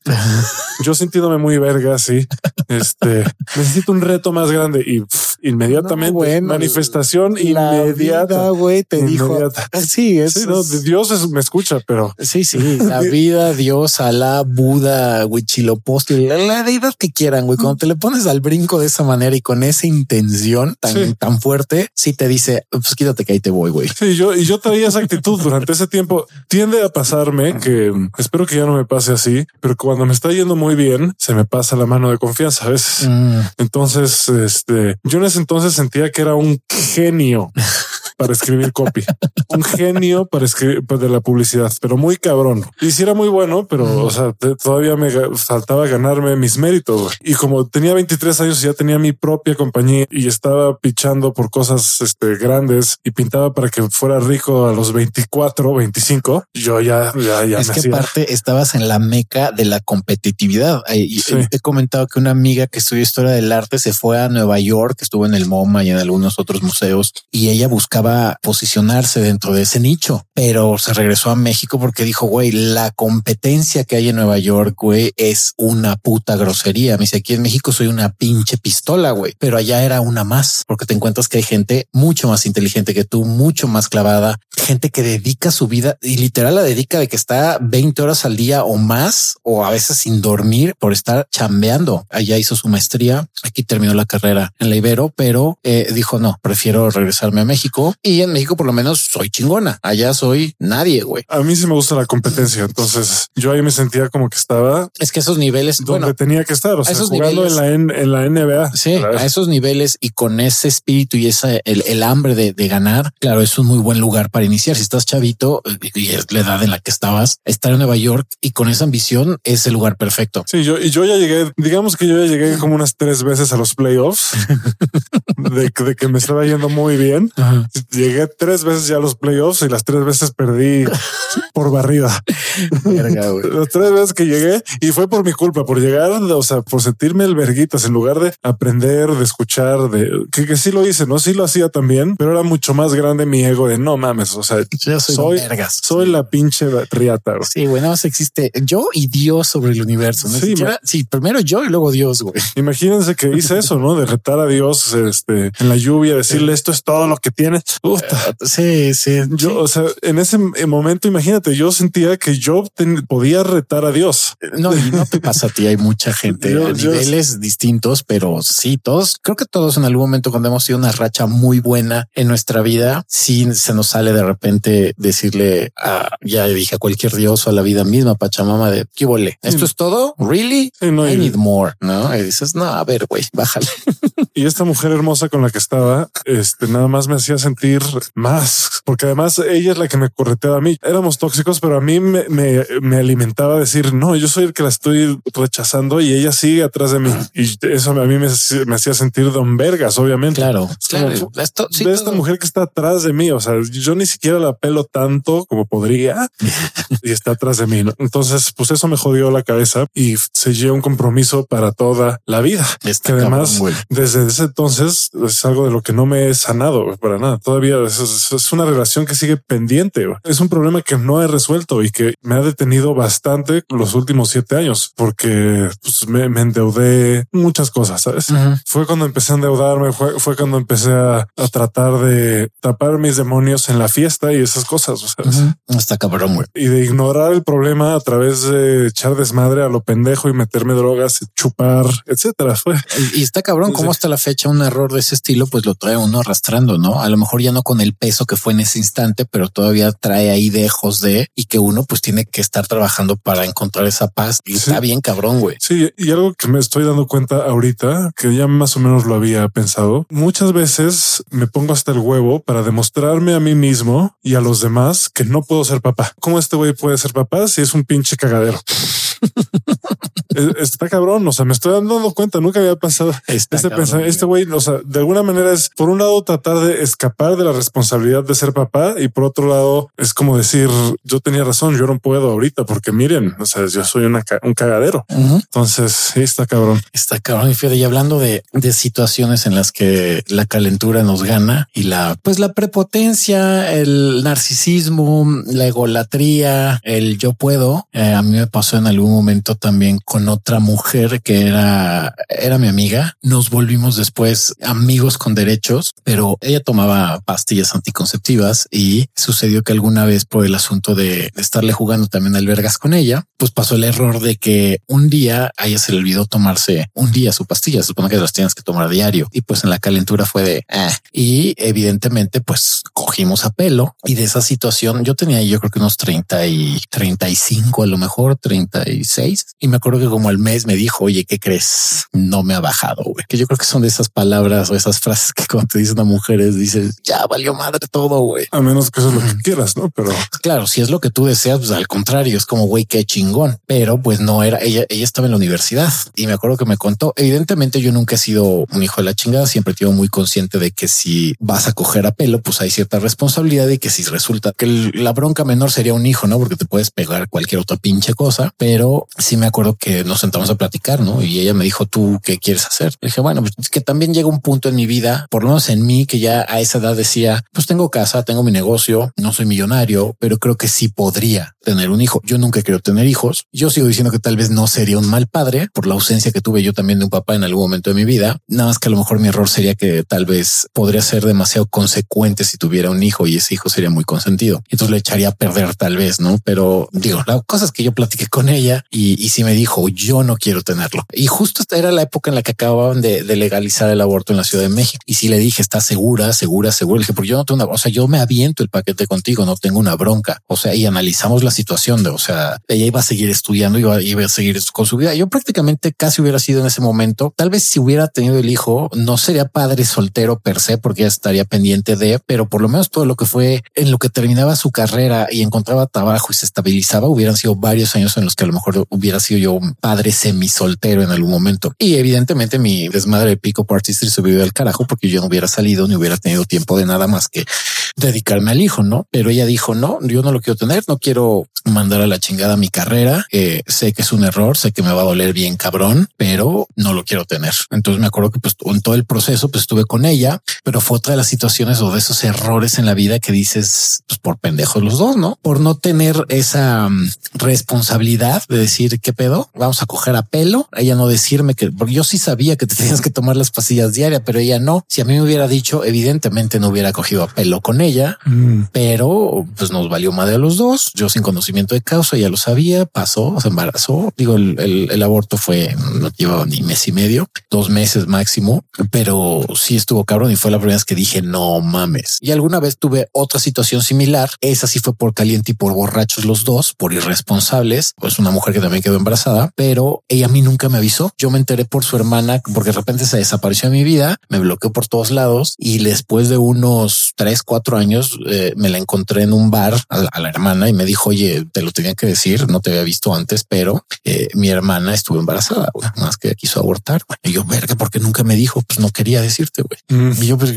Yo sintiéndome muy verga, así. Este necesito un reto más grande y, inmediatamente. manifestación inmediata. güey, te dijo. Sí, es, Dios me escucha, pero sí, sí, la vida, Dios, Alá, Buda, Huichilopochtli, la, la deidad que quieran, güey. Cuando te le pones al brinco de esa manera y con esa intención tan, tan fuerte, sí te dice, pues quítate que ahí te voy, güey. Sí, yo y yo traía esa actitud durante ese tiempo. Tiende a pasarme que espero que ya no me pase así, pero cuando me está yendo muy bien, se me pasa la mano de confianza a veces. Mm. Entonces, este, yo en entonces sentía que era un genio para escribir copy. Un genio para escribir pues, de la publicidad, pero muy cabrón. Y si era muy bueno, pero o sea, todavía me faltaba ganarme mis méritos. Y como tenía 23 años, ya tenía mi propia compañía y estaba pichando por cosas este, grandes y pintaba para que fuera rico a los 24, 25. Yo ya, ya, ya es que aparte estabas en la meca de la competitividad. Y he comentado que una amiga que estudió historia del arte se fue a Nueva York, estuvo en el MoMA y en algunos otros museos y ella buscaba posicionarse dentro de ese nicho, pero se regresó a México porque dijo, güey, la competencia que hay en Nueva York, güey, es una puta grosería. Me dice, aquí en México soy una pinche pistola, güey, pero allá era una más, porque te encuentras que hay gente mucho más inteligente que tú, mucho más clavada, gente que dedica su vida y literal la dedica de que está 20 horas al día o más, o a veces sin dormir por estar chambeando. Allá hizo su maestría, aquí terminó la carrera en la Ibero, pero eh, dijo, no, prefiero regresarme a México y en México por lo menos soy chingona. Allá soy nadie, güey. A mí sí me gusta la competencia. Entonces yo ahí me sentía como que estaba. Es que esos niveles donde tenía que estar, o sea, jugando en la, en, la NBA. Sí, a esos niveles y con ese espíritu y esa el, hambre de, ganar, claro, es un muy buen lugar para iniciar. Si estás chavito y es la edad en la que estabas, estar en Nueva York y con esa ambición es el lugar perfecto. Sí, yo y yo ya llegué, digamos que yo ya llegué como unas tres veces a los playoffs de, que me estaba yendo muy bien llegué tres veces ya a los playoffs y las tres veces perdí por barrida. las tres veces que llegué y fue por mi culpa, por llegar, o sea, por sentirme el verguitas en lugar de aprender, de escuchar, de que, sí lo hice, no, sí lo hacía también, pero era mucho más grande mi ego de no mames. O sea, soy, soy, la pinche riata. Sí, bueno, existe yo y Dios sobre el universo. Sí, primero yo y luego Dios. Güey. Imagínense que hice eso, no de retar a Dios este, en la lluvia, decirle esto es todo lo que tienes. Sí, sí. Yo, o sea, en ese momento, imagínate, yo sentía que yo podía retar a Dios. No, y no te pasa a ti. Hay mucha gente a niveles distintos, pero sí, todos, creo que todos en algún momento cuando hemos sido una racha muy buena en nuestra vida, sí se nos sale de repente decirle a, ya dije a cualquier dios o a la vida misma, Pachamama de qué vole. Esto es todo. Really? I need more. No, y dices, no, a ver, güey, bájale. Y esta mujer hermosa con la que estaba, este nada más me hacía sentir más, porque además ella es la que me correteaba a mí. Éramos tóxicos, pero a mí me, me, me alimentaba decir, no, yo soy el que la estoy rechazando y ella sigue atrás de mí. Y eso a mí me, me hacía sentir don vergas, obviamente. Claro, claro. Esto, de esta mujer que está atrás de mí. O sea, yo ni siquiera la pelo tanto como podría y está atrás de mí. Entonces, pues eso me jodió la cabeza y sellé un compromiso para toda la vida. que además, desde ese entonces es algo de lo que no me he sanado para nada. Todavía es, una relación que sigue pendiente. Es un problema que no he resuelto y que me ha detenido bastante los últimos siete años porque pues, me, endeudé muchas cosas. ¿sabes? Fue cuando empecé a endeudarme, fue, fue cuando empecé a, tratar de tapar mis demonios en la fiesta y esas cosas. Hasta cabrón, güey. Y de ignorar el problema a través de echar desmadre a lo pendejo y meterme drogas, chupar, etcétera. Fue. Y, está cabrón cómo hasta la fecha un error de ese estilo, pues lo trae uno arrastrando, ¿no? A lo mejor ya no con el peso que fue en ese instante, pero todavía trae ahí dejos de y que uno pues tiene que estar trabajando para encontrar esa paz. Y está bien cabrón, güey. Sí, y algo que me estoy dando cuenta ahorita, que ya más o menos lo había pensado, muchas veces me pongo hasta el huevo para demostrarme a mí mismo y a los demás que no puedo ser papá. ¿Cómo este güey puede ser papá si es un pinche cagadero? está cabrón. O sea, me estoy dando cuenta. Nunca había pasado este pensamiento. Este güey, o sea, de alguna manera es por un lado tratar de escapar de la responsabilidad de ser papá y por otro lado es como decir yo tenía razón. Yo no puedo ahorita porque miren, o sea, yo soy una, un cagadero. Entonces sí está cabrón. Está cabrón. Y Fede, y hablando de, de situaciones en las que la calentura nos gana y la, pues la prepotencia, el narcisismo, la egolatría, el yo puedo. Eh, a mí me pasó en algún momento también con otra mujer que era, era mi amiga. Nos volvimos después amigos con derechos, pero ella tomaba pastillas anticonceptivas y sucedió que alguna vez por el asunto de estarle jugando también albergas con ella, pues pasó el error de que un día a ella se le olvidó tomarse un día su pastilla. Se supone que las tienes que tomar diario y pues en la calentura fue de ah. y evidentemente pues cogimos a pelo y de esa situación yo tenía yo creo que unos 30 y 35 a lo mejor 36 y me acuerdo que como al mes me dijo oye qué crees no me ha bajado güey que yo creo que son de esas palabras o esas frases que cuando te dicen a mujeres dices ya valió madre todo güey a menos que eso es lo que quieras no pero claro si es lo que tú deseas pues al contrario es como güey qué chingón pero pues no era ella ella estaba en la universidad y me acuerdo que me contó. Evidentemente yo nunca he sido un hijo de la chingada siempre he muy consciente de que si vas a coger a pelo pues hay cierta responsabilidad y que si resulta que la bronca menor sería un hijo no porque te puedes pegar cualquier otra pinche cosa pero sí me acuerdo que nos sentamos a platicar no y ella me dijo tú qué quieres hacer dije bueno pues es que también llega un punto en mi vida por lo menos en mí que ya a esa edad decía pues tengo casa tengo mi negocio no soy millonario pero creo que sí podría tener un hijo. Yo nunca quiero tener hijos. Yo sigo diciendo que tal vez no sería un mal padre por la ausencia que tuve yo también de un papá en algún momento de mi vida. Nada más que a lo mejor mi error sería que tal vez podría ser demasiado consecuente si tuviera un hijo y ese hijo sería muy consentido. Entonces le echaría a perder tal vez, ¿no? Pero digo, la cosa es que yo platiqué con ella y, y sí me dijo, yo no quiero tenerlo. Y justo esta era la época en la que acababan de, legalizar el aborto en la Ciudad de México. Y si le dije, está segura, segura, segura. Le dije, porque yo no tengo una, o sea, yo me aviento el paquete contigo, no tengo una bronca. O sea, y analizamos la situación de, o sea, ella iba a seguir estudiando, iba, iba a seguir con su vida. Yo prácticamente casi hubiera sido en ese momento. Tal vez si hubiera tenido el hijo, no sería padre soltero per se, porque estaría pendiente de, pero por lo menos todo lo que fue en lo que terminaba su carrera y encontraba trabajo y se estabilizaba, hubieran sido varios años en los que a lo mejor hubiera sido yo un padre semi soltero en algún momento. Y evidentemente mi desmadre de pico artistry se vivió al carajo porque yo no hubiera salido ni hubiera tenido tiempo de nada más que dedicarme al hijo, ¿no? Pero ella dijo, no, yo no lo quiero tener, no quiero mandar a la chingada mi carrera, eh, sé que es un error, sé que me va a doler bien cabrón, pero no lo quiero tener. Entonces me acuerdo que pues en todo el proceso pues estuve con ella, pero fue otra de las situaciones o de esos errores en la vida que dices pues por pendejos los dos, ¿no? Por no tener esa mm, responsabilidad de decir qué pedo, vamos a coger a pelo, ella no decirme que, porque yo sí sabía que te tenías que tomar las pastillas diarias, pero ella no. Si a mí me hubiera dicho, evidentemente no hubiera cogido a pelo con ella, mm. pero pues nos valió madre a los dos. Yo sin conocimiento de causa ya lo sabía, pasó, se embarazó. Digo, el, el, aborto fue, no llevaba ni mes y medio, dos meses máximo, pero sí estuvo cabrón y fue la primera vez que dije no mames. Y alguna vez tuve otra situación similar. Esa sí fue por caliente y por borrachos los dos, por irresponsables. Pues una mujer que también quedó embarazada, pero ella a mí nunca me avisó. Yo me enteré por su hermana porque de repente se desapareció en mi vida, me bloqueó por todos lados y después de unos tres, cuatro años eh, me la encontré en un bar a la, hermana y me dijo, oye, te lo tenía que decir, no te había visto antes, pero eh, mi hermana estuvo embarazada, más que quiso abortar. Y yo, verga, porque nunca me dijo, pues no quería decirte, güey. Mm. Y yo, pues,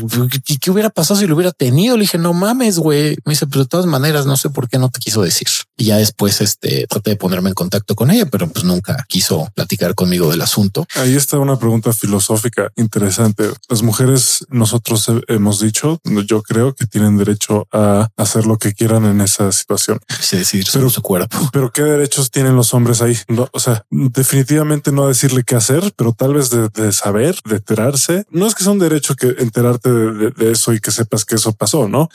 ¿qué hubiera pasado si lo hubiera tenido? Le dije, no mames, güey. Me dice, pero de todas maneras, no sé por qué no te quiso decir. Y ya después, este, traté de ponerme en contacto con ella, pero pues nunca quiso platicar conmigo del asunto. Ahí está una pregunta filosófica interesante. Las mujeres, nosotros hemos dicho, yo creo que tienen derecho a hacer lo que quieran en esa situación. Sí, decidir sobre su cuerpo. Pero qué derechos tienen los hombres ahí? No, o sea, definitivamente no decirle qué hacer, pero tal vez de, saber, de enterarse. No es que sea un derecho que enterarte de, eso y que sepas que eso pasó, ¿no?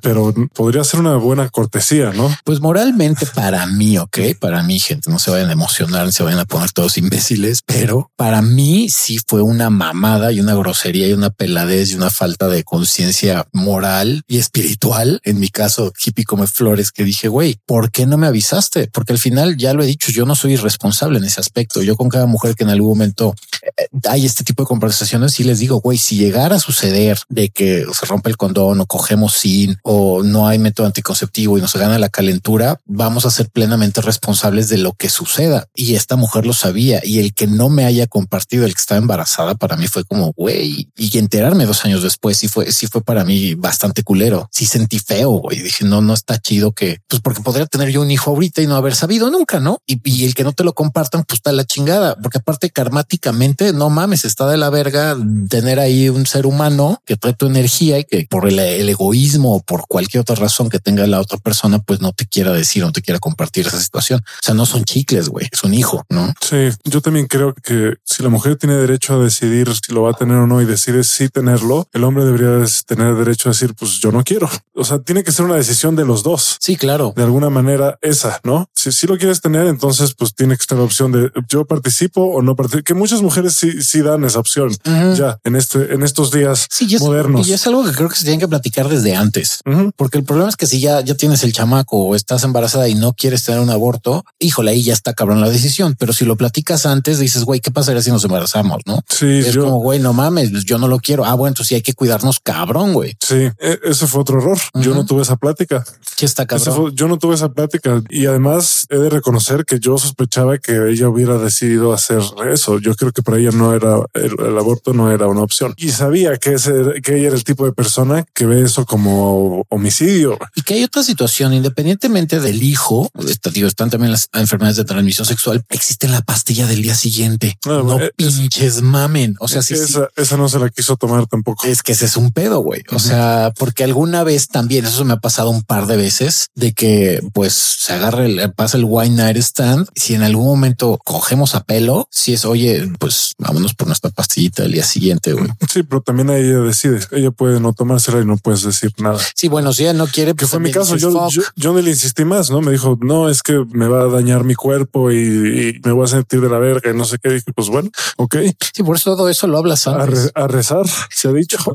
Pero podría ser una buena cortesía, ¿no? Pues moralmente para mí, ok, para mí, gente, no se vayan a emocionar, se vayan a poner todos imbéciles, pero para mí sí fue una mamada y una grosería y una peladez y una falta de conciencia moral y espiritual. En mi caso, hippie come flores, que dije, güey, ¿por qué no me avisaste? Porque al final ya lo he dicho, yo no soy irresponsable en ese aspecto. Yo con cada mujer que en algún momento eh, hay este tipo de conversaciones y les digo, güey, si llegara a suceder de que se rompe el condón cogemos sin o no hay método anticonceptivo y nos gana la calentura, vamos a ser plenamente responsables de lo que suceda. Y esta mujer lo sabía y el que no me haya compartido el que estaba embarazada para mí fue como, güey, y enterarme dos años después sí fue, sí fue para mí bastante culero. Sí sentí feo, güey. Dije, no, no está chido que, pues porque podría tener yo un hijo ahorita y no haber sabido nunca, ¿no? Y, y el que no te lo compartan, pues está la chingada, porque aparte karmáticamente, no mames, está de la verga tener ahí un ser humano que trae tu energía y que por el el egoísmo o por cualquier otra razón que tenga la otra persona, pues no te quiera decir, no te quiera compartir esa situación. O sea, no son chicles, güey, es un hijo, ¿no? Sí, yo también creo que si la mujer tiene derecho a decidir si lo va a tener o no y decide si tenerlo, el hombre debería tener derecho a decir, pues yo no quiero. O sea, tiene que ser una decisión de los dos. Sí, claro. De alguna manera esa, ¿no? Si, si lo quieres tener, entonces pues tiene que estar la opción de yo participo o no participo, que muchas mujeres sí, sí dan esa opción ya en este, en estos días modernos. Y es algo que creo que se tiene que platicar desde antes, porque el problema es que si ya, ya tienes el chamaco o estás embarazada y no quieres tener un aborto, híjole, ahí ya está cabrón la decisión. Pero si lo platicas antes, dices, güey, ¿qué pasaría si nos embarazamos? No sí, es como, güey, no mames, yo no lo quiero. Ah, bueno, entonces sí hay que cuidarnos cabrón, güey. Sí, e, ese fue otro error. Yo no tuve esa plática. Sí, está cabrón. yo no tuve esa plática y además he de reconocer que yo sospechaba que ella hubiera decidido hacer eso. Yo creo que para ella no era el, aborto, no era una opción y sabía que ese, que ella era el tipo de persona que eso como homicidio y que hay otra situación independientemente del hijo. Digo, están también las enfermedades de transmisión sexual. Existe la pastilla del día siguiente. No, pinches mamen. O sea, sí, esa, esa no se la quiso tomar tampoco. Es que ese es un pedo, güey. O sea, porque alguna vez también eso me ha pasado un par de veces de que pues se agarra el, pasa el wine night stand. Si en algún momento cogemos a pelo, si es oye, pues vámonos por nuestra pastillita el día siguiente. güey. Sí, pero también ella decide. Ella puede no tomársela y no puedes decir nada. Sí, bueno, si ella no quiere, que pues fue mi caso. Yo, yo, no le insistí más, no me dijo, no, es que me va a dañar mi cuerpo y, me voy a sentir de la verga y no sé qué. Dije, pues bueno, ok. Sí, por eso todo eso lo hablas antes. A, rezar, se ha dicho.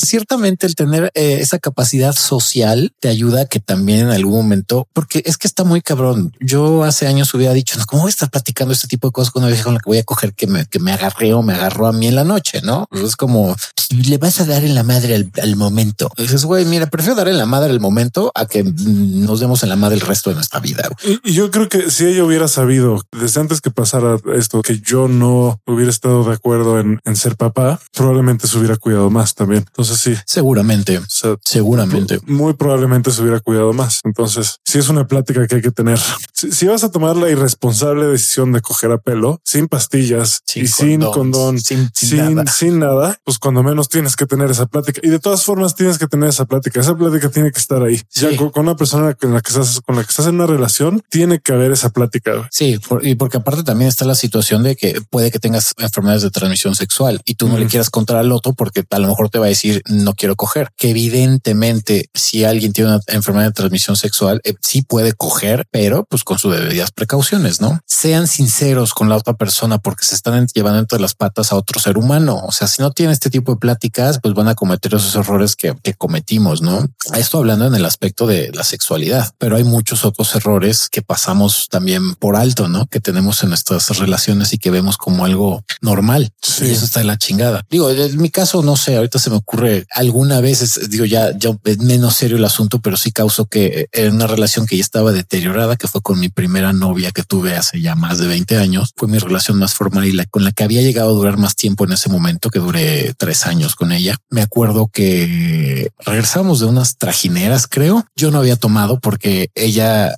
ciertamente el tener eh, esa capacidad social te ayuda a que también en algún momento, porque es que está muy cabrón. Yo hace años hubiera dicho, ¿cómo voy a estar platicando este tipo de cosas con una vieja con la que voy a coger que me, que me agarré o me agarró a mí en la noche? No es como le vas a dar en la madre al, momento. dices, güey, mira, prefiero dar en la madre el momento a que nos demos en la madre el resto de nuestra vida. Y, yo creo que si ella hubiera sabido desde antes que pasara esto, que yo no hubiera estado de acuerdo en, ser papá, probablemente se hubiera cuidado más también. Entonces sí, seguramente, seguramente, muy probablemente se hubiera cuidado más. Entonces sí es una plática que hay que tener. Si, vas a tomar la irresponsable decisión de coger a pelo sin pastillas y sin condón, sin, sin, nada. pues cuando menos tienes que tener esa plática y de todas formas tienes que tener esa plática. Esa plática tiene que estar ahí. Ya con, una persona con la que estás, con la que estás en una relación, tiene que haber esa plática. Sí, y porque aparte también está la situación de que puede que tengas enfermedades de transmisión sexual y tú no le quieras contar al otro porque a lo mejor te va a decir no quiero coger. Que evidentemente si alguien tiene una enfermedad de transmisión sexual, eh, sí puede coger, pero pues con sus debidas precauciones, ¿no? Sean sinceros con la otra persona porque se están llevando entre las patas a otro ser humano. O sea, si no tiene este tipo de pláticas, pues van a cometer esos errores que, que cometimos, ¿no? Esto hablando en el aspecto de la sexualidad, pero hay muchos otros errores que pasamos también por alto, ¿no? Que tenemos en nuestras relaciones y que vemos como algo normal. Y eso está en la chingada. Digo, en mi caso, no sé, ahorita se me ocurre alguna vez, digo, ya, ya es menos serio el asunto, pero sí causó que en una relación que ya estaba deteriorada, que fue con mi primera novia que tuve hace ya más de 20 años, fue mi relación más formal y la con la que había llegado a durar más tiempo en ese momento, que duré tres años con ella. Me acuerdo que regresamos de unas trajineras, creo. Yo no había tomado porque ella, eh,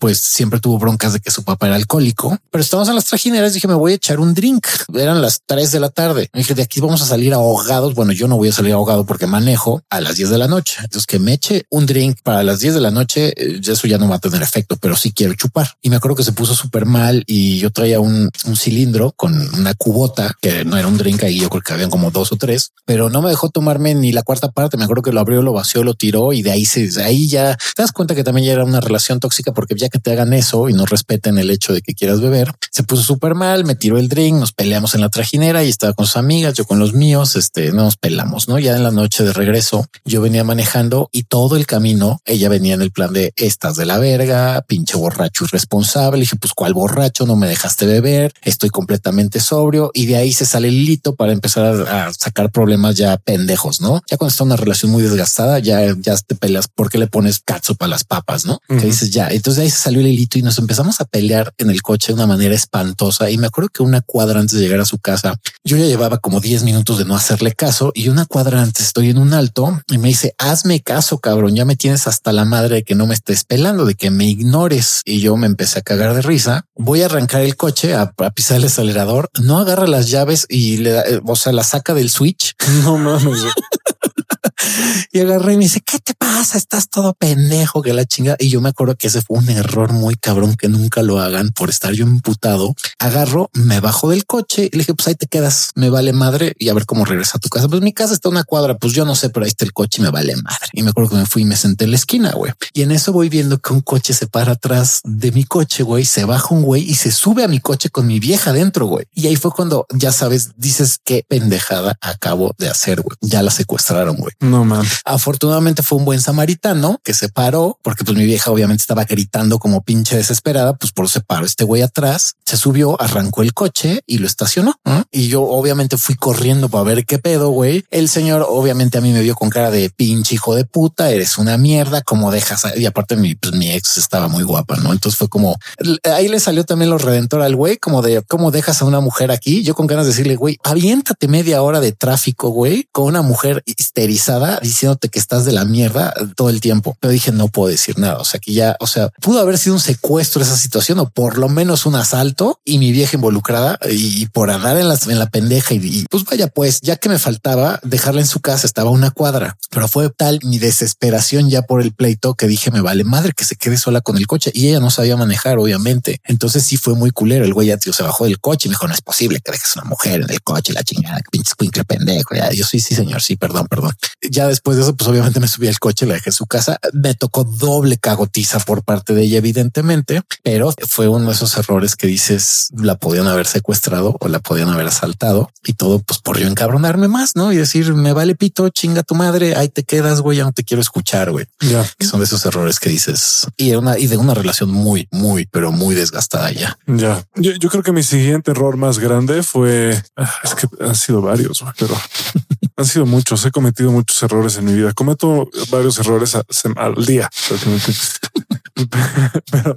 pues siempre tuvo broncas de que su papá era alcohólico, pero estábamos en las trajineras. Dije, me voy a echar un drink. Eran las tres de la tarde. Me dije, de aquí vamos a salir ahogados. Bueno, yo no voy a salir ahogado porque manejo a las 10 de la noche. Entonces que me eche un drink para las 10 de la noche, eh, eso ya no va a tener efecto, pero sí quiero chupar. Y me acuerdo que se puso súper mal y yo traía un, un cilindro con una cubota que no era un drink ahí. Yo creo que habían como dos o tres, pero no me dejó tomarme ni la cuarta parte. Me acuerdo que lo abrió, lo vació, lo tiró y de ahí se, de ahí ya te das cuenta que también ya era una relación tóxica porque ya que te hagan eso y no respeten el hecho de que quieras beber, se puso súper mal, me tiró el drink, nos peleamos en la trajinera y estaba con sus amigas, yo con los míos, este, nos pelamos, ¿no? Ya en la noche de regreso, yo venía manejando y todo el camino ella venía en el plan de estas de la verga, pinche borracho irresponsable. dije, pues cuál borracho, no me dejaste beber, estoy completamente sobrio y de ahí se sale el hito para empezar a, sacar problemas ya pendejos, ¿no? Ya cuando está una relación muy desgastada, ya, ya te peleas porque le pones catsup a las papas, ¿no? Que dices ya. Entonces ahí se salió el hilito y nos empezamos a pelear en el coche de una manera espantosa. Y me acuerdo que una cuadra antes de llegar a su casa, yo ya llevaba como 10 minutos de no hacerle caso y una cuadra antes estoy en un alto y me dice, hazme caso, cabrón, ya me tienes hasta la madre de que no me estés pelando, de que me ignores. Y yo me empecé a cagar de risa. Voy a arrancar el coche a, pisar el acelerador, no agarra las llaves y le da, o sea, la saca del switch. No mames. Y agarré y me dice, ¿qué te pasa? Estás todo pendejo que la chinga. Y yo me acuerdo que ese fue un error muy cabrón que nunca lo hagan por estar yo imputado. Agarro, me bajo del coche y le dije, pues ahí te quedas, me vale madre y a ver cómo regresa a tu casa. Pues mi casa está una cuadra, pues yo no sé, pero ahí está el coche y me vale madre. Y me acuerdo que me fui y me senté en la esquina, güey. Y en eso voy viendo que un coche se para atrás de mi coche, güey, se baja un güey y se sube a mi coche con mi vieja dentro, güey. Y ahí fue cuando ya sabes, dices qué pendejada acabo de hacer, güey. Ya la secuestraron, güey. No man. Afortunadamente fue un buen samaritano que se paró porque pues mi vieja obviamente estaba gritando como pinche desesperada, pues por eso se paró este güey atrás, se subió, arrancó el coche y lo estacionó. Y yo obviamente fui corriendo para ver qué pedo, güey. El señor obviamente a mí me vio con cara de pinche hijo de puta, eres una mierda, como dejas? a-?" Y aparte mi, pues, mi ex estaba muy guapa, ¿no? Entonces fue como, ahí le salió también lo redentor al güey, como de cómo dejas a una mujer aquí. Yo con ganas de decirle, güey, aviéntate media hora de tráfico, güey, con una mujer histerizada diciéndote que estás de la mierda todo el tiempo. Pero dije, no puedo decir nada. O sea, que ya, o sea, pudo haber sido un secuestro esa situación o por lo menos un asalto y mi vieja involucrada y, por andar en la, en la pendeja y, pues vaya, pues ya que me faltaba dejarla en su casa, estaba una cuadra, pero fue tal mi desesperación ya por el pleito que dije, me vale madre que se quede sola con el coche y ella no sabía manejar, obviamente. Entonces sí fue muy culero. El güey ya tío, se bajó del coche y me dijo, no es posible que dejes una mujer en el coche, la chingada, pinche pendejo. Ya, yo sí, sí, señor. Sí, perdón, perdón. Ya después de eso, pues obviamente me subí al coche, la dejé en su casa. Me tocó doble cagotiza por parte de ella, evidentemente, pero fue uno de esos errores que dices la podían haber secuestrado o la podían haber asaltado y todo pues por yo encabronarme más, ¿no? Y decir, me vale pito, chinga tu madre, ahí te quedas, güey, ya no te quiero escuchar, güey. Ya. Que son de esos errores que dices y de una, y de una relación muy, muy, pero muy desgastada ya. Ya. Yo, yo creo que mi siguiente error más grande fue, ah, es que han sido varios, güey, pero han sido muchos. He cometido muchos errores en mi vida. Cometo varios errores al día. pero,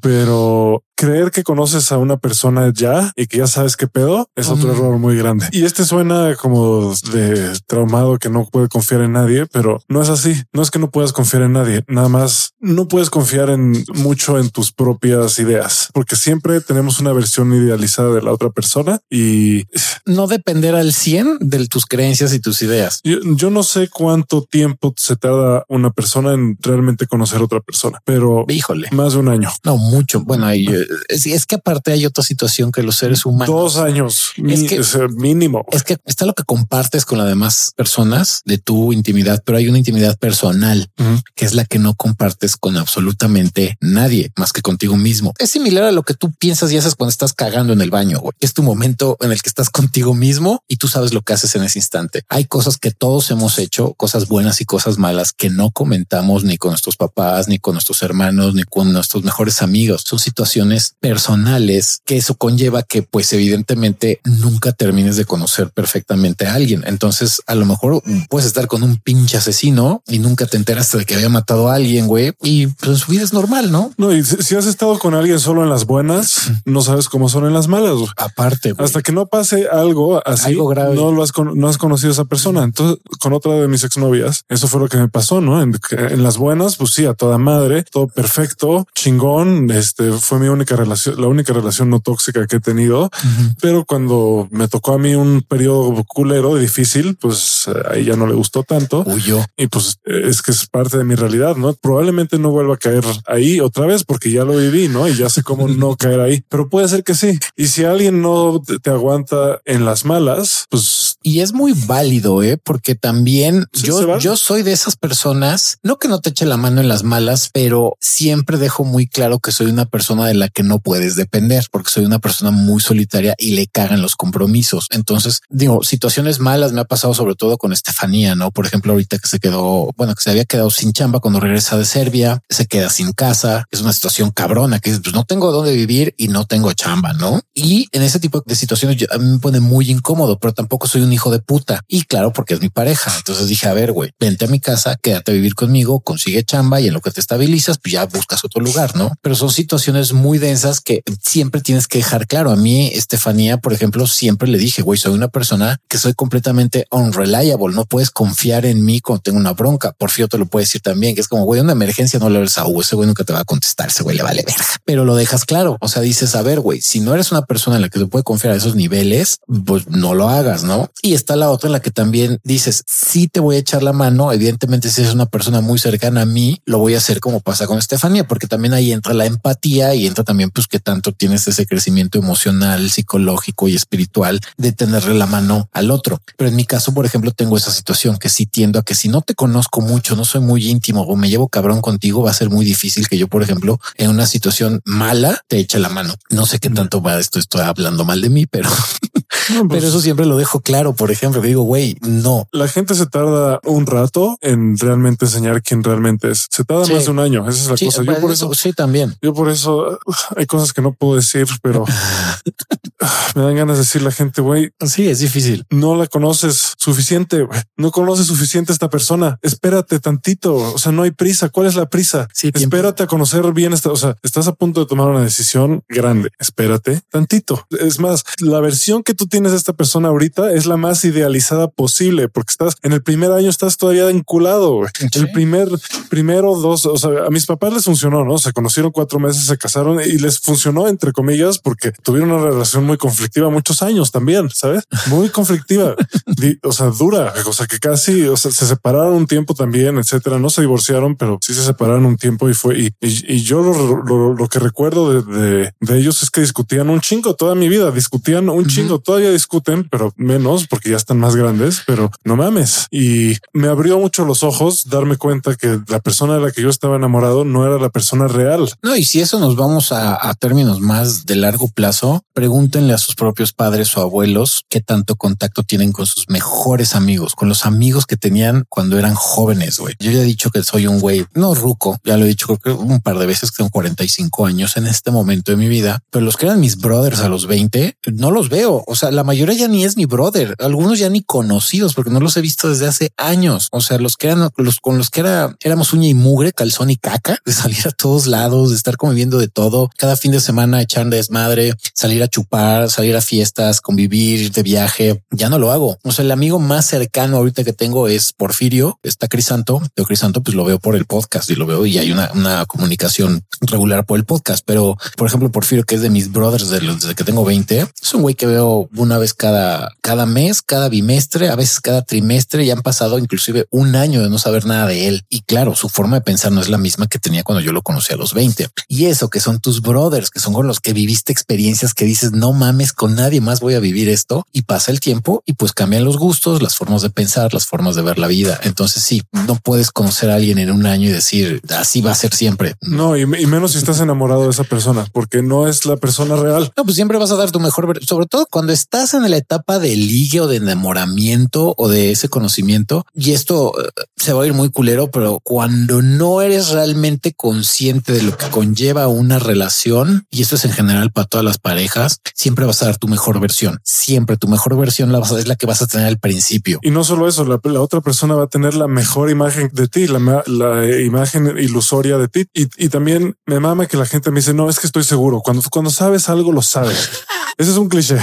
pero creer que conoces a una persona ya y que ya sabes qué pedo es otro Mm. error muy grande. Y este suena como de traumado que no puede confiar en nadie, pero no es así. No es que no puedas confiar en nadie, nada más no puedes confiar en mucho en tus propias ideas, porque siempre tenemos una versión idealizada de la otra persona y No depender al 100 de tus creencias y tus ideas. yo, yo no sé cuánto tiempo se tarda una persona en realmente conocer a otra persona, pero Híjole. más de un año, No mucho. Bueno, ahí, eh, es, es que aparte hay otra situación que los seres humanos. dos años que- sea, mínimo. Es que está lo que compartes con las demás personas de tu intimidad, pero hay una intimidad personal que es la que no compartes con absolutamente nadie más que contigo mismo. Es similar a lo que tú piensas y haces cuando estás cagando en el baño. güey. Es tu momento en el que estás contigo mismo y tú sabes lo que haces en ese instante. Hay cosas que todos hemos hecho, cosas buenas y cosas malas que no comentamos ni con nuestros papás, ni con nuestros hermanos, ni con nuestros mejores amigos. Son situaciones personales que eso conlleva que pues evidentemente nunca termines de conocer perfectamente a alguien. Entonces a lo mejor puedes estar con un pinche asesino y nunca te enteraste de que había matado a alguien, güey, y pues en su vida es normal, ¿no? No, y si has estado con alguien solo en las buenas, no sabes cómo son en las malas. güey. Aparte, güey. Hasta que no pase algo así, Algo grave. no lo has, con- no has conocido a esa persona. Entonces, con otra de mis exnovias, eso fue lo que me pasó, ¿no? En, en las buenas, pues sí, a toda madre, todo perfecto, chingón. Este fue mi única relación, la única relación no tóxica que he tenido. Ujú. Pero cuando me tocó a mí un periodo culero, difícil, pues eh, ahí ya no le gustó tanto. huyó. Y pues es que es parte de mi realidad, ¿no? Probablemente no vuelva a caer ahí otra vez porque ya lo viví, ¿no? Y ya sé cómo no caer ahí, pero puede ser que sí. Y si alguien no te aguanta en las malas, pues Y es muy válido, ¿eh? porque también Sí, yo, yo soy de esas personas, no que no te eche la mano en las malas, pero siempre dejo muy claro que soy una persona de la que no puedes depender, porque soy una persona muy solitaria y le cagan los compromisos. Entonces, digo, situaciones malas me ha pasado sobre todo con Estefanía, ¿no? Por ejemplo, ahorita que se quedó, bueno, que se había quedado sin chamba cuando regresa de Serbia, se queda sin casa, es una situación cabrona, que pues no tengo dónde vivir y no tengo chamba, ¿no? Y en ese tipo de situaciones yo- a mí me pone muy incómodo, pero tampoco soy un hijo de puta. Y claro, porque es mi pareja. Entonces dije, a ver, güey, vente a mi casa, quédate a vivir conmigo, consigue chamba y en lo que te estabilizas, pues ya buscas otro lugar, ¿no? Pero son situaciones muy densas que siempre tienes que dejar claro. A mí, Estefanía, por ejemplo, siempre le dije, güey, soy una persona que soy completamente unreliable. No puedes confiar en mí cuando tengo una bronca. Por te lo puede decir también, que es como, güey, una emergencia no le hables a Hugo. Ese güey nunca te va a contestar. Ese güey le vale verga, pero lo dejas claro. O sea, dices, a ver, güey, si no eres una persona en la que se puede confiar a esos niveles, pues no lo hagas, no? Y está la otra en la que también dices, sí te voy a echar la mano. Evidentemente, si es una persona muy cercana a mí, lo voy a hacer como pasa con Estefanía, porque también ahí entra la empatía y entra también pues que tanto tienes ese crecimiento emocional, psicológico y espiritual de tenerle la mano al otro. Pero en mi caso, por ejemplo, tengo esa situación que sí tiendo a que si no te conozco mucho, no soy muy íntimo o me llevo cabrón contigo, va a ser muy difícil que yo, por ejemplo, en una situación mala te eche la mano. No sé qué tanto va esto, estoy hablando mal de mí, pero, pero pues eso siempre lo dejo claro. Por ejemplo, digo, güey, no. La gente se tarda un rato en realmente enseñar quién realmente es. Se tarda Sí. más de un año. Esa es la Sí, cosa. Yo por eso, sí, también. yo por eso hay cosas que no puedo decir, pero me dan ganas de decir la gente, güey, Sí, es difícil. no la conoces suficiente, no conoces suficiente a esta persona. Espérate tantito. O sea, no hay prisa. ¿Cuál es la prisa? Sí, tiempo. Espérate a conocer bien esta. O sea, estás a punto de tomar una decisión grande. Espérate tantito. Es más, la versión que tú tienes de esta persona ahorita es la más idealizada posible porque estás en el primer año, estás todavía enculado. El primer, primero, dos, o sea, a mis papás les funcionó, no se conocieron cuatro meses, se casaron y les funcionó, entre comillas, porque tuvieron una relación muy conflictiva muchos años también, sabes? Muy conflictiva, o sea, dura, o sea, que casi, o sea, se separaron un tiempo también, etcétera. No se divorciaron, pero sí se separaron un tiempo y fue. Y, y, y yo lo, lo- lo que recuerdo de, de- de ellos es que discutían un chingo toda mi vida, discutían un chingo, todavía discuten, pero menos porque ya están más grandes, pero no mames. Y me abrió mucho los ojos darme cuenta que la persona de la que yo estaba enamorado no era la persona real. No, y si eso nos vamos a, a términos más de largo plazo, pregúntenle a sus propios padres o abuelos qué tanto contacto tienen con sus mejores amigos, con los amigos que tenían cuando eran jóvenes, güey. Yo ya he dicho que soy un güey, no ruco, ya lo he dicho creo que un par de veces que tengo 45 años en este momento de mi vida, pero los que eran mis brothers a los 20, no los veo. O sea, la mayoría ya ni es mi brother, algunos ya ni conocidos porque no los he visto desde hace años. O sea, los que eran los con los que era éramos uña y mugre, calzón y caca, de salir a todos lados, de estar conviviendo de todo, cada fin de semana echar desmadre, salir a chupar, salir a fiestas, convivir, ir de viaje. Ya no lo hago. O sea, el amigo más cercano ahorita que tengo es Porfirio, está Crisanto. Yo Crisanto, pues lo veo por el podcast y lo veo y hay una, una comunicación regular por el podcast. Pero, por ejemplo, Porfirio, que es de mis brothers de los- desde que tengo 20, es un güey que veo una vez cada, cada mes, cada bimestre, a veces cada trimestre y han pasado inclusive un año de no saber nada de él. Y claro, su forma de pensar no es la misma que tenía cuando yo lo conocí a los 20. Y eso que son tus brothers, que son con los que viviste experiencias que dices, no mames, con nadie más voy a vivir esto. Y pasa el tiempo y pues cambian los gustos, las formas de pensar, las formas de ver la vida. Entonces sí, no puedes conocer a alguien en un año y decir, así va a ser siempre. No, y, y menos si estás enamorado de esa persona, porque no es la persona real. No, pues siempre vas a dar tu mejor, sobre todo cuando estás en la etapa de ligue o de enamoramiento o de ese conocimiento. Y esto eh, se va a ir muy culero, pero cuando no eres realmente consciente de lo que conlleva una relación, y esto es en general para todas las parejas, siempre vas a dar tu mejor versión. Siempre tu mejor versión la vas a, es la que vas a tener al principio. Y no solo eso, la, la otra persona va a tener la mejor imagen de ti, la, la imagen ilusoria de ti. Y, y también me mama que la gente me dice, no, es que estoy seguro. Cuando, cuando sabes algo, lo sabes. Ese es un cliché.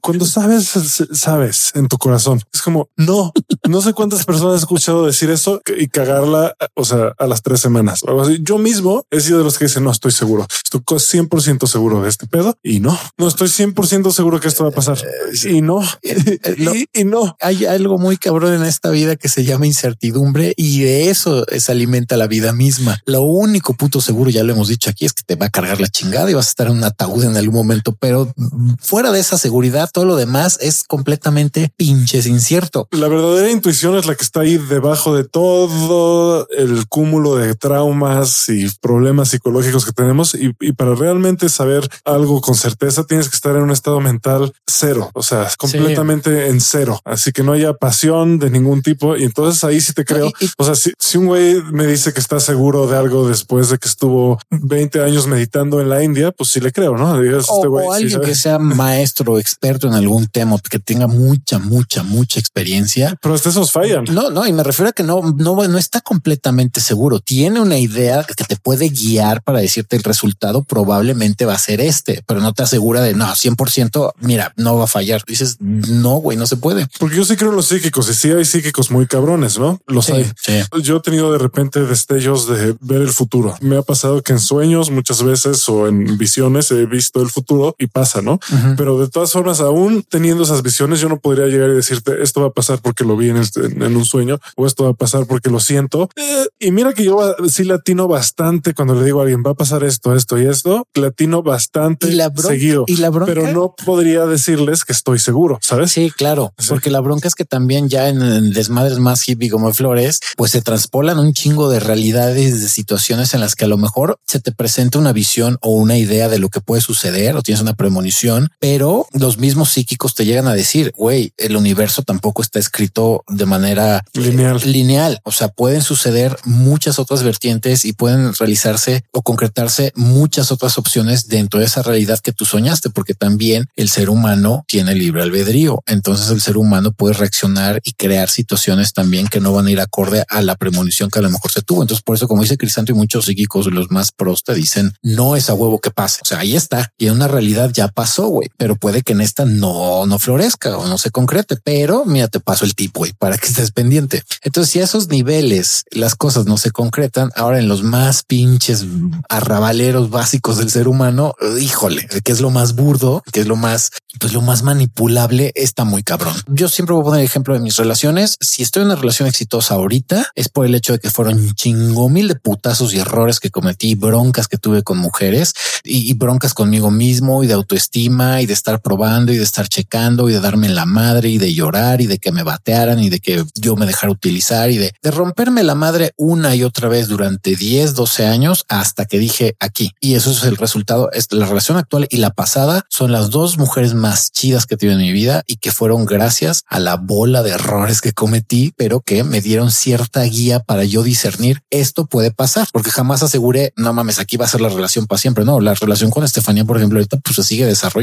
Cuando sabes, sabes en tu corazón. Es como, no, no sé cuántas personas he escuchado decir eso y cagarla, o sea, a las tres semanas. o algo así. Yo mismo he sido de los que dicen, no, estoy seguro. Estoy co- 100% seguro de este pedo y no, no estoy 100% seguro que esto va a pasar. Y no, y, y no. hay algo muy cabrón en esta vida que se llama incertidumbre y de eso se alimenta la vida misma. Lo único puto seguro, ya lo hemos dicho aquí, es que te va a cargar la chingada y vas a estar en un ataúd en algún momento, pero fuera de esa seguridad, todo lo demás es completamente pinches incierto. La verdadera intuición es la que está ahí debajo de todo el cúmulo de traumas y problemas psicológicos que tenemos. Y, y para realmente saber algo con certeza, tienes que estar en un estado mental cero, o sea, completamente en cero. Así que no haya pasión de ningún tipo. Y entonces ahí sí te creo. Y- y- O sea, si, si un güey me dice que está seguro de algo después de que estuvo 20 años meditando en la India, pues sí le creo, no? O, este güey o alguien que sea maestro o experto en algún tema, que tenga mucha, mucha, mucha experiencia. Pero hasta esos fallan. No, no, y me refiero a que no, no, no está completamente seguro. Tiene una idea que te puede guiar para decirte el resultado probablemente va a ser este, pero no te asegura de no, 100%, mira, no va a fallar. Dices, no, güey, no se puede. Porque yo sí creo en los psíquicos y sí hay psíquicos muy cabrones, ¿no? Los Sí, hay. sí. Yo he tenido de repente destellos de ver el futuro. Me ha pasado que en sueños muchas veces o en visiones he visto el futuro y pasa, ¿no? Pero de todas formas, aún teniendo esas visiones, yo no podría llegar y decirte esto va a pasar porque lo vi en, en un sueño o esto va a pasar porque lo siento. Eh, y mira que yo sí latino bastante cuando le digo a alguien va a pasar esto, esto y esto, latino bastante seguido, y la pero no podría decirles que estoy seguro, sabes? Sí, claro, porque la bronca es que también ya en, desmadres más hippie como Flores, pues se transpolan un chingo de realidades, de situaciones en las que a lo mejor se te presenta una visión o una idea de lo que puede suceder o tienes una premonición, pero los mismos psíquicos te llegan a decir, güey, el universo tampoco está escrito de manera lineal. lineal. O sea, pueden suceder muchas otras vertientes y pueden realizarse o concretarse muchas otras opciones dentro de esa realidad que tú soñaste, porque también el ser humano tiene libre albedrío. Entonces el ser humano puede reaccionar y crear situaciones también que no van a ir acorde a la premonición que a lo mejor se tuvo. Entonces por eso, como dice Crisanto y muchos psíquicos, los más pros te dicen, no es a huevo que pase. O sea, ahí está. Y en una realidad ya pasó, pero puede que en esta no, no florezca o no se concrete. Pero mira, te paso el tipo, güey, para que estés pendiente. Entonces, si a esos niveles las cosas no se concretan, ahora en los más pinches arrabaleros básicos del ser humano, híjole, que es lo más burdo, que es lo más, pues lo más manipulable, está muy cabrón. Yo siempre voy a poner ejemplo de mis relaciones. Si estoy en una relación exitosa ahorita, es por el hecho de que fueron chingo mil de putazos y errores que cometí, broncas que tuve con mujeres y, y broncas conmigo mismo y de autoestima y de estar probando y de estar checando y de darme la madre y de llorar y de que me batearan y de que yo me dejara utilizar y de, romperme la madre una y otra vez durante 10, 12 años hasta que dije aquí. Y eso es el resultado. Es la relación actual y la pasada son las dos mujeres más chidas que tuve en mi vida y que fueron gracias a la bola de errores que cometí, pero que me dieron cierta guía para yo discernir esto puede pasar, porque jamás aseguré, no mames, aquí va a ser la relación para siempre. No, la relación con Estefanía, por ejemplo, ahorita pues se sigue desarrollando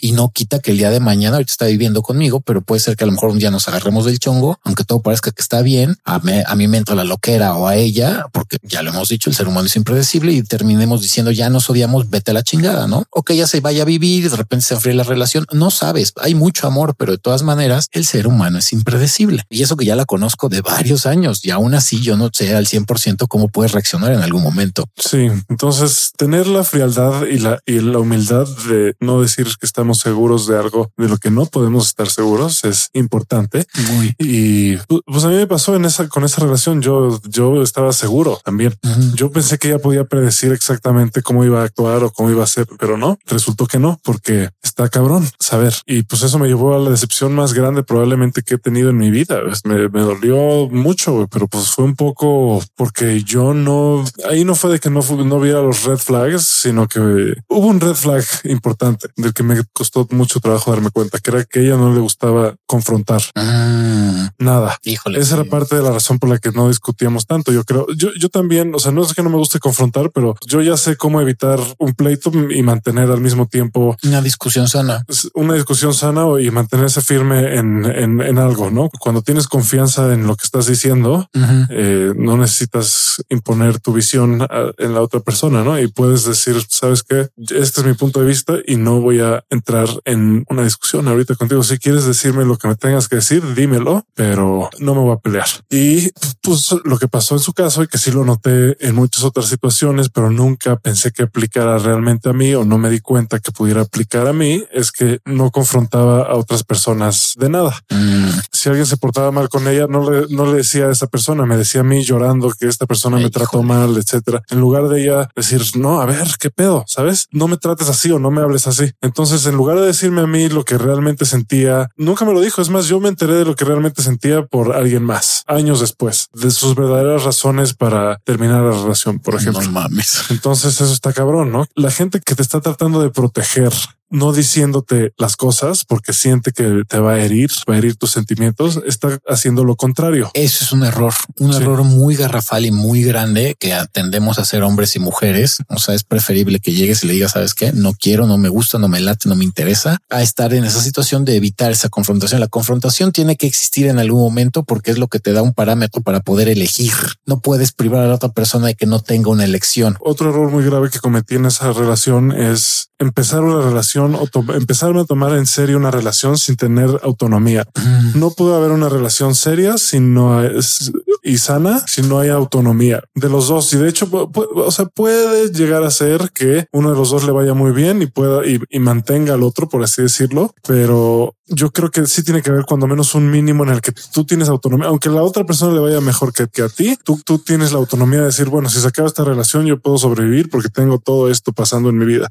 y no quita que el día de mañana ahorita está viviendo conmigo, pero puede ser que a lo mejor un día nos agarremos del chongo, aunque todo parezca que está bien. A mí, a mí me entra la loquera o a ella, porque ya lo hemos dicho, el ser humano es impredecible y terminemos diciendo ya nos odiamos, vete a la chingada, ¿no? O que ya se vaya a vivir y de repente se enfríe la relación. No sabes, hay mucho amor, pero de todas maneras el ser humano es impredecible y eso que ya la conozco de varios años y aún así yo no sé al 100% cómo puede reaccionar en algún momento. Sí, entonces tener la frialdad y la, y la humildad de no decir que estamos seguros de algo de lo que no podemos estar seguros es importante. Muy. Y pues a mí me pasó en esa con esa relación. Yo, yo estaba seguro también. Yo pensé que ella podía predecir exactamente cómo iba a actuar o cómo iba a ser, pero no resultó que no, porque está cabrón saber. Y pues eso me llevó a la decepción más grande probablemente que he tenido en mi vida. Me, me dolió mucho, pero pues fue un poco porque yo no ahí no fue de que no, no viera los red flags, sino que hubo un red flag importante del que me costó mucho trabajo darme cuenta, que era que a ella no le gustaba confrontar Ah, nada. híjole. Esa era parte de la razón por la que no discutíamos tanto. Yo creo, yo, yo también, o sea, no es que no me guste confrontar, pero yo ya sé cómo evitar un pleito y mantener al mismo tiempo Una discusión sana. una discusión sana y mantenerse firme en, en, en algo, ¿no? Cuando tienes confianza en lo que estás diciendo, eh, no necesitas imponer tu visión a- en la otra persona, ¿no? Y puedes decir, sabes qué, este es mi punto de vista y no voy a entrar en una discusión ahorita contigo. Si quieres decirme lo que me tengas que decir, dímelo, pero no me voy a pelear. Y pues lo que pasó en su caso y que sí lo noté en muchas otras situaciones, pero nunca pensé que aplicara realmente a mí o no me di cuenta que pudiera aplicar a mí, es que no confrontaba a otras personas de nada Mm, si alguien se portaba mal con ella, no le, no le decía a esa persona, me decía a mí llorando que esta persona me Ay, trató híjole. mal, etcétera. En lugar de ella decir, no, a ver, qué pedo, sabes? No me trates así o no me hables así. Entonces, en lugar de decirme a mí lo que realmente sentía, nunca me lo dijo. Es más, yo me enteré de lo que realmente sentía por alguien más, años después, de sus verdaderas razones para terminar la relación, por ejemplo. no mames. Entonces eso está cabrón, ¿no? La gente que te está tratando de proteger, no diciéndote las cosas porque siente que te va a herir, va a herir tus sentimientos, está haciendo lo contrario. Eso es un error, un Sí. error muy garrafal y muy grande que atendemos a ser hombres y mujeres. O sea, es preferible que llegues y le digas, sabes qué, no quiero, no me gusta, no me late, no me interesa, a estar en esa situación de evitar esa confrontación. La confrontación tiene que existir en algún momento porque es lo que te da un parámetro para poder elegir. No puedes privar a la otra persona de que no tenga una elección. Otro error muy grave que cometí en esa relación es empezar una relación o empezar a tomar en serio una relación sin tener autonomía. No puede haber una relación seria si no es y sana si no hay autonomía de los dos. Y de hecho, o sea, puede llegar a ser que uno de los dos le vaya muy bien y pueda y mantenga al otro, por así decirlo, pero yo creo que sí tiene que haber cuando menos un mínimo en el que tú tienes autonomía, aunque la otra persona le vaya mejor que, a ti, tú, tú tienes la autonomía de decir, bueno, si se acaba esta relación, yo puedo sobrevivir porque tengo todo esto pasando en mi vida.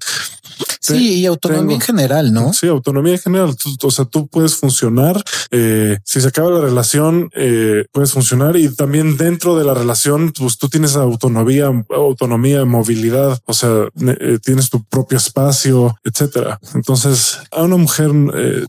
Sí, y autonomía en general, ¿no? Sí, autonomía en general. o sea, tú puedes funcionar. Eh, si se acaba la relación, eh, puedes funcionar y también dentro de la relación, pues tú tienes autonomía, autonomía, movilidad. O sea, eh, tienes tu propio espacio, etcétera. Entonces, a una mujer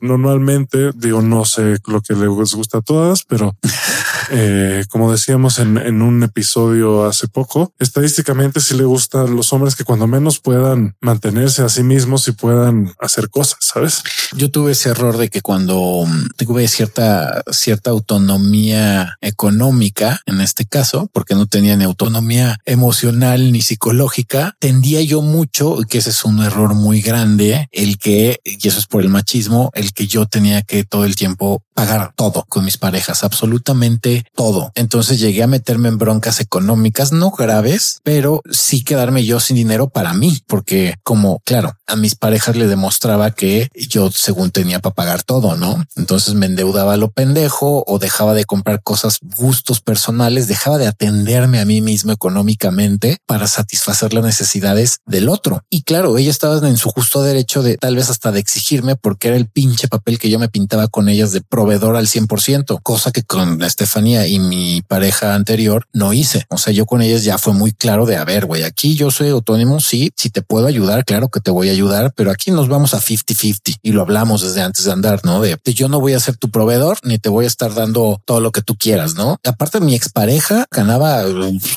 normalmente, digo, no sé lo que les gusta a todas, pero como decíamos en, en un episodio hace poco, estadísticamente sí le gusta a los hombres que cuando menos puedan mantenerse a sí mismos si puedan hacer cosas, ¿sabes? Yo tuve ese error de que cuando mm, tuve cierta, cierta autonomía económica, en este caso, porque no tenía ni autonomía emocional ni psicológica, tendía yo mucho, que ese es un error muy grande, el que, y eso es por el machismo, el que yo tenía que todo el tiempo pagar todo con mis parejas, absolutamente todo. Entonces llegué a meterme en broncas económicas, no graves, pero sí quedarme yo sin dinero para mí, porque como, claro, don't a mis parejas le demostraba que yo según tenía para pagar todo, ¿no? Entonces me endeudaba lo pendejo o dejaba de comprar cosas, gustos personales, dejaba de atenderme a mí mismo económicamente para satisfacer las necesidades del otro. Y claro, ella estaba en su justo derecho de tal vez hasta de exigirme porque era el pinche papel que yo me pintaba con ellas de proveedor al 100%, cosa que con Estefanía y mi pareja anterior no hice. O sea, yo con ellas ya fue muy claro de, a ver, güey, aquí yo soy autónomo, sí, si te puedo ayudar, claro que te voy a ayudar, pero aquí nos vamos a 50-50 y lo hablamos desde antes de andar, ¿no? De, yo no voy a ser tu proveedor ni te voy a estar dando todo lo que tú quieras, ¿no? Aparte, mi expareja ganaba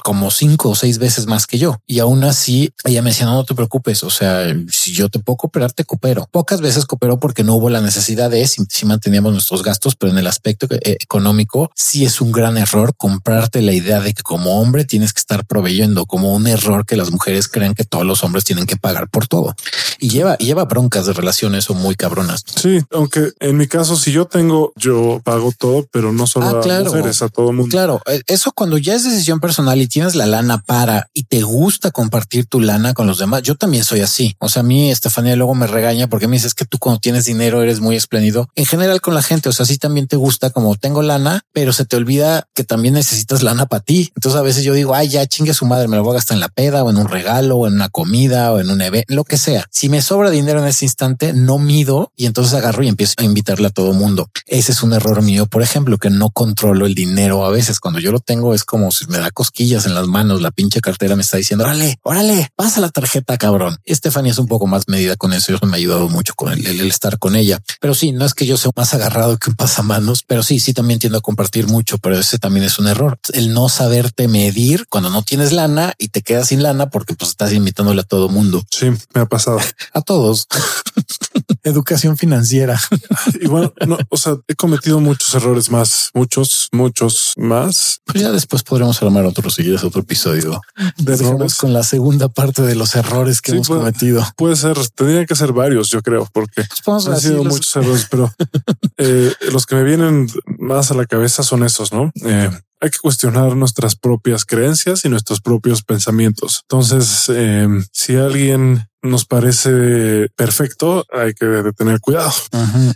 como cinco o seis veces más que yo y aún así ella me decía, no, te preocupes. O sea, si yo te puedo cooperar, te coopero. Pocas veces cooperó porque no hubo la necesidad de si, si manteníamos nuestros gastos, pero en el aspecto eh, económico sí es un gran error comprarte la idea de que como hombre tienes que estar proveyendo, como un error que las mujeres crean que todos los hombres tienen que pagar por todo y lleva, lleva broncas de relaciones o muy cabronas. Sí, aunque en mi caso, si yo tengo, yo pago todo, pero no solo ah, a mujeres, a todo mundo. Claro, eh, eso cuando ya es decisión personal y tienes la lana para y te gusta compartir tu lana con los demás. Yo también soy así. O sea, a mí Estefanía luego me regaña porque me dices que tú cuando tienes dinero eres muy espléndido en general con la gente. O sea, sí también te gusta como tengo lana, pero se te olvida que también necesitas lana para ti. Entonces a veces yo digo, ay, ya chingue su madre, me lo voy a gastar en la peda o en un regalo o en una comida o en un evento, lo que sea. Si me sobra dinero en ese instante, no mido y entonces agarro y empiezo a invitarle a todo mundo. Ese es un error mío, por ejemplo, que no controlo el dinero. A veces cuando yo lo tengo es como si me da cosquillas en las manos. La pinche cartera me está diciendo, órale, órale, pasa la tarjeta, cabrón. Estefania es un poco más medida con eso. Eso me ha ayudado mucho con el, el, estar con ella. Pero sí, no es que yo sea más agarrado que un pasamanos, pero sí, sí también tiendo a compartir mucho, pero ese también es un error. El no saberte medir cuando no tienes lana y te quedas sin lana porque pues estás invitándole a todo mundo. Sí, me ha pasado. A todos. Educación financiera. y bueno, no, o sea, he cometido muchos errores más, muchos, muchos más. Pues ya después podremos armar otro, si otro episodio de errores con la segunda parte de los errores que hemos cometido. Puede ser, tendrían que ser varios, yo creo, porque pues han sido muchos errores, pero eh, los que me vienen más a la cabeza son esos, ¿no? Eh, hay que cuestionar nuestras propias creencias y nuestros propios pensamientos. Entonces, eh, si alguien nos parece perfecto, hay que tener cuidado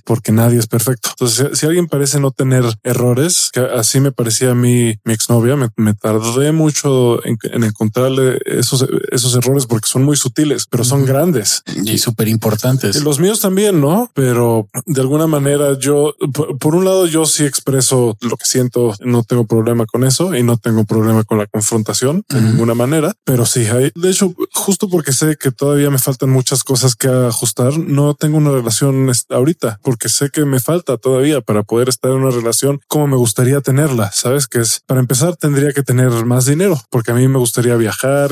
porque nadie es perfecto. Entonces, si, alguien parece no tener errores, que así me parecía a mí mi exnovia, me, me tardé mucho en, encontrarle esos, esos errores porque son muy sutiles, pero son grandes y súper importantes. Los míos también, no? Pero de alguna manera yo, por, un lado, yo sí expreso lo que siento, no tengo problema con eso y no tengo problema con la confrontación de ninguna manera, pero sí hay, de hecho, justo porque sé que todavía me faltan muchas cosas que ajustar. No tengo una relación ahorita porque sé que me falta todavía para poder estar en una relación como me gustaría tenerla. Sabes que es para empezar tendría que tener más dinero porque a mí me gustaría viajar,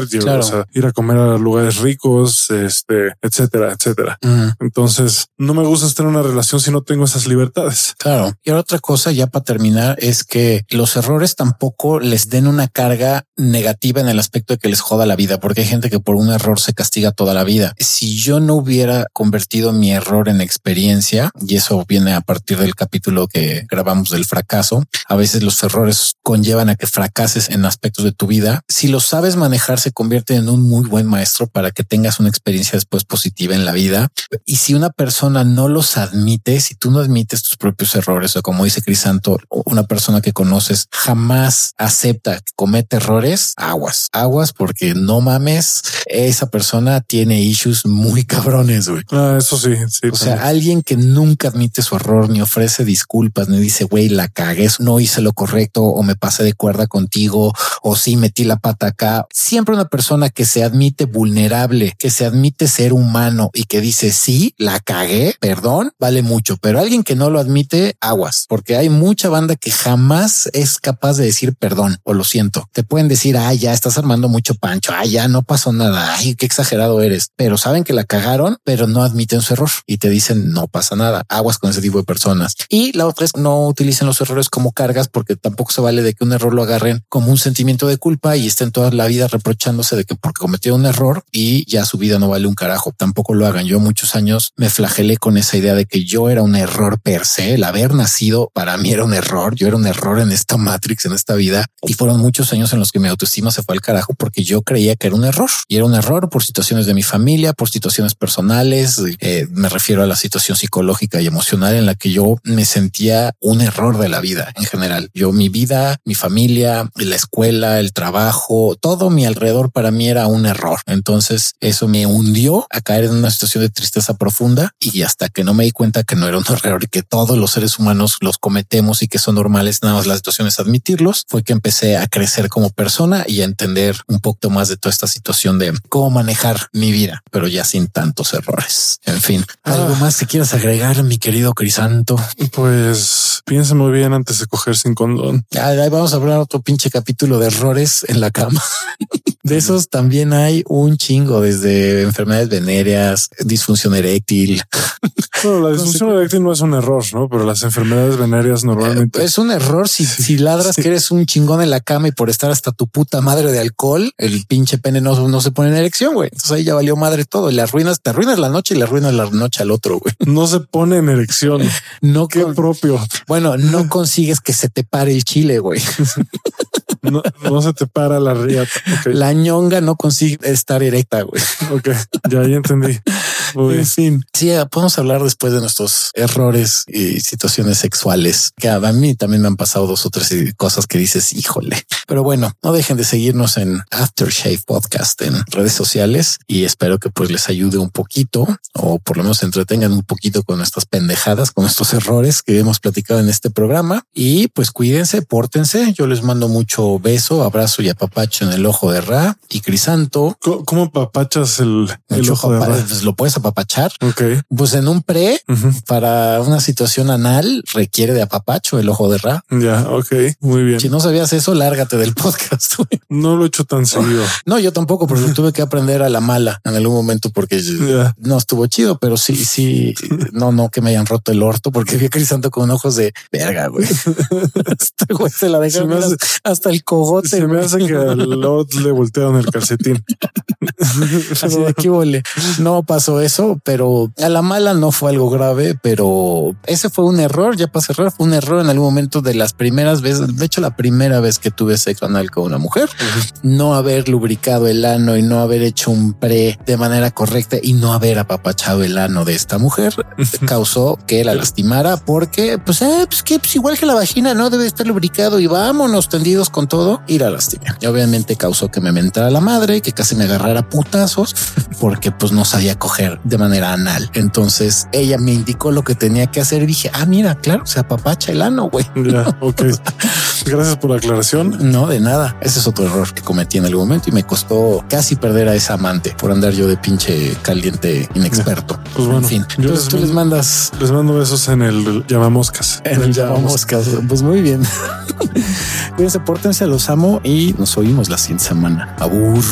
ir a comer a lugares ricos, este, etcétera, etcétera. Entonces no me gusta estar en una relación si no tengo esas libertades. Claro. Y otra cosa ya para terminar es que los errores tampoco les den una carga negativa en el aspecto de que les joda la vida, porque hay gente que por un error se castiga toda la vida vida. Si yo no hubiera convertido mi error en experiencia, y eso viene a partir del capítulo que grabamos del fracaso, a veces los errores conllevan a que fracases en aspectos de tu vida. Si lo sabes manejar, se convierte en un muy buen maestro para que tengas una experiencia después positiva en la vida. Y si una persona no los admite, si tú no admites tus propios errores, o como dice Crisanto, una persona que conoces jamás acepta que comete errores, aguas, aguas, porque no mames, esa persona tiene issues muy cabrones, güey. Ah, eso sí, sí. O sea, alguien que nunca admite su error, ni ofrece disculpas, ni dice, güey, la cagué, no hice lo correcto, o me pasé de cuerda contigo, o sí metí la pata acá. Siempre una persona que se admite vulnerable, que se admite ser humano y que dice, sí, la cagué, perdón, vale mucho, pero alguien que no lo admite, aguas, porque hay mucha banda que jamás es capaz de decir perdón o lo siento. Te pueden decir, ah, ya estás armando mucho pancho, ah, ya no pasó nada, ay, qué exagerado eres, pero saben que la cagaron, pero no admiten su error y te dicen no pasa nada, aguas con ese tipo de personas. Y la otra es no utilicen los errores como cargas porque tampoco se vale de que un error lo agarren como un sentimiento de culpa y estén toda la vida reprochándose de que porque cometió un error y ya su vida no vale un carajo. Tampoco lo hagan. Yo muchos años me flagelé con esa idea de que yo era un error per se. El haber nacido para mí era un error. Yo era un error en esta Matrix, en esta vida. Y fueron muchos años en los que mi autoestima se fue al carajo porque yo creía que era un error y era un error por situaciones de mi familia, por situaciones personales. Eh, me refiero a la situación psicológica y emocional en la que yo me sentía un error de la vida en general. Yo, mi vida, mi familia, la escuela, el trabajo, todo mi alrededor para mí era un error. Entonces eso me hundió a caer en una situación de tristeza profunda y hasta que no me di cuenta que no era un error y que todos los seres humanos los cometemos y que son normales, nada más la situación es admitirlos, fue que empecé a crecer como persona y a entender un poco más de toda esta situación de cómo manejar mi vida, pero ya sin tantos errores. En fin, algo Ah. más que quieras agregar, mi querido Crisanto. Pues piensa muy bien antes de coger sin condón. Ahí vamos a hablar otro pinche capítulo de errores en la cama. De esos también hay un chingo, desde enfermedades venéreas, disfunción eréctil. Bueno, la disfunción eréctil no es un error, ¿no? Pero las enfermedades venéreas normalmente. Es un error si, si ladras que eres un chingón en la cama y por estar hasta tu puta madre de alcohol, el pinche pene no, no se pone en erección, güey. Entonces ahí ya valió madre todo. Y le arruinas, te arruinas la noche y le arruinas la noche al otro, güey. no se pone en erección. No Qué con- propio. bueno, no consigues que se te pare el chile, güey. No, no se te para la riata. Ok, La ñonga no consigue estar erecta, güey. ok, ya, ya entendí. En fin, sí, eh, podemos hablar después de nuestros errores y situaciones sexuales que a mí también me han pasado dos o tres cosas que dices, híjole. Pero bueno, no dejen de seguirnos en Aftershave Podcast en redes sociales y espero que pues les ayude un poquito o por lo menos se entretengan un poquito con nuestras pendejadas, con estos errores que hemos platicado en este programa. Y pues cuídense, pórtense. Yo les mando mucho beso, abrazo y apapacho en el ojo de Ra y Crisanto. ¿Cómo, cómo papachas el, el Mucho ojo de ra? pues lo puedes apapachar. Ok. Pues en un pre para una situación anal requiere de apapacho el ojo de Ra. Ya, ok, muy bien. Si no sabías eso, lárgate del podcast. güey. No lo he hecho tan seguido. No, yo tampoco, lo tuve que aprender a la mala en algún momento porque Ya. no estuvo chido, pero sí, sí, no, no que me hayan roto el orto porque vi a Crisanto con ojos de verga, güey. Este güey se la Se dejaron me hace- hasta el cogote. Se me hace que al Lord le voltearon el calcetín. Así de qué vole. No pasó eso, pero a la mala no fue algo grave, pero ese fue un error. Ya para cerrar, fue un error en algún momento de las primeras veces. De hecho, la primera vez que tuve sexo anal con una mujer, no haber lubricado el ano y no haber hecho un pre de manera correcta y no haber apapachado el ano de esta mujer causó que la lastimara porque, pues, eh, pues que pues, igual que la vagina no debe estar lubricado y vámonos tendidos con todo y la lastimé. Y obviamente causó que me mentara la madre, que casi me agarrara putazos porque pues no sabía coger de manera anal. Entonces ella me indicó lo que tenía que hacer y dije, ah, mira, claro, se apapacha el ano, güey. Ya, ok. Gracias por la aclaración. No, de nada. Ese es otro error que cometí en algún momento y me costó casi perder a esa amante por andar yo de pinche caliente inexperto. Pues bueno, en fin, yo entonces les tú les mandas Les mando besos en el llamamoscas. en el llamamoscas. Pues muy bien. Cuídense, pórtense, los amo y nos oímos la siguiente semana. Abur.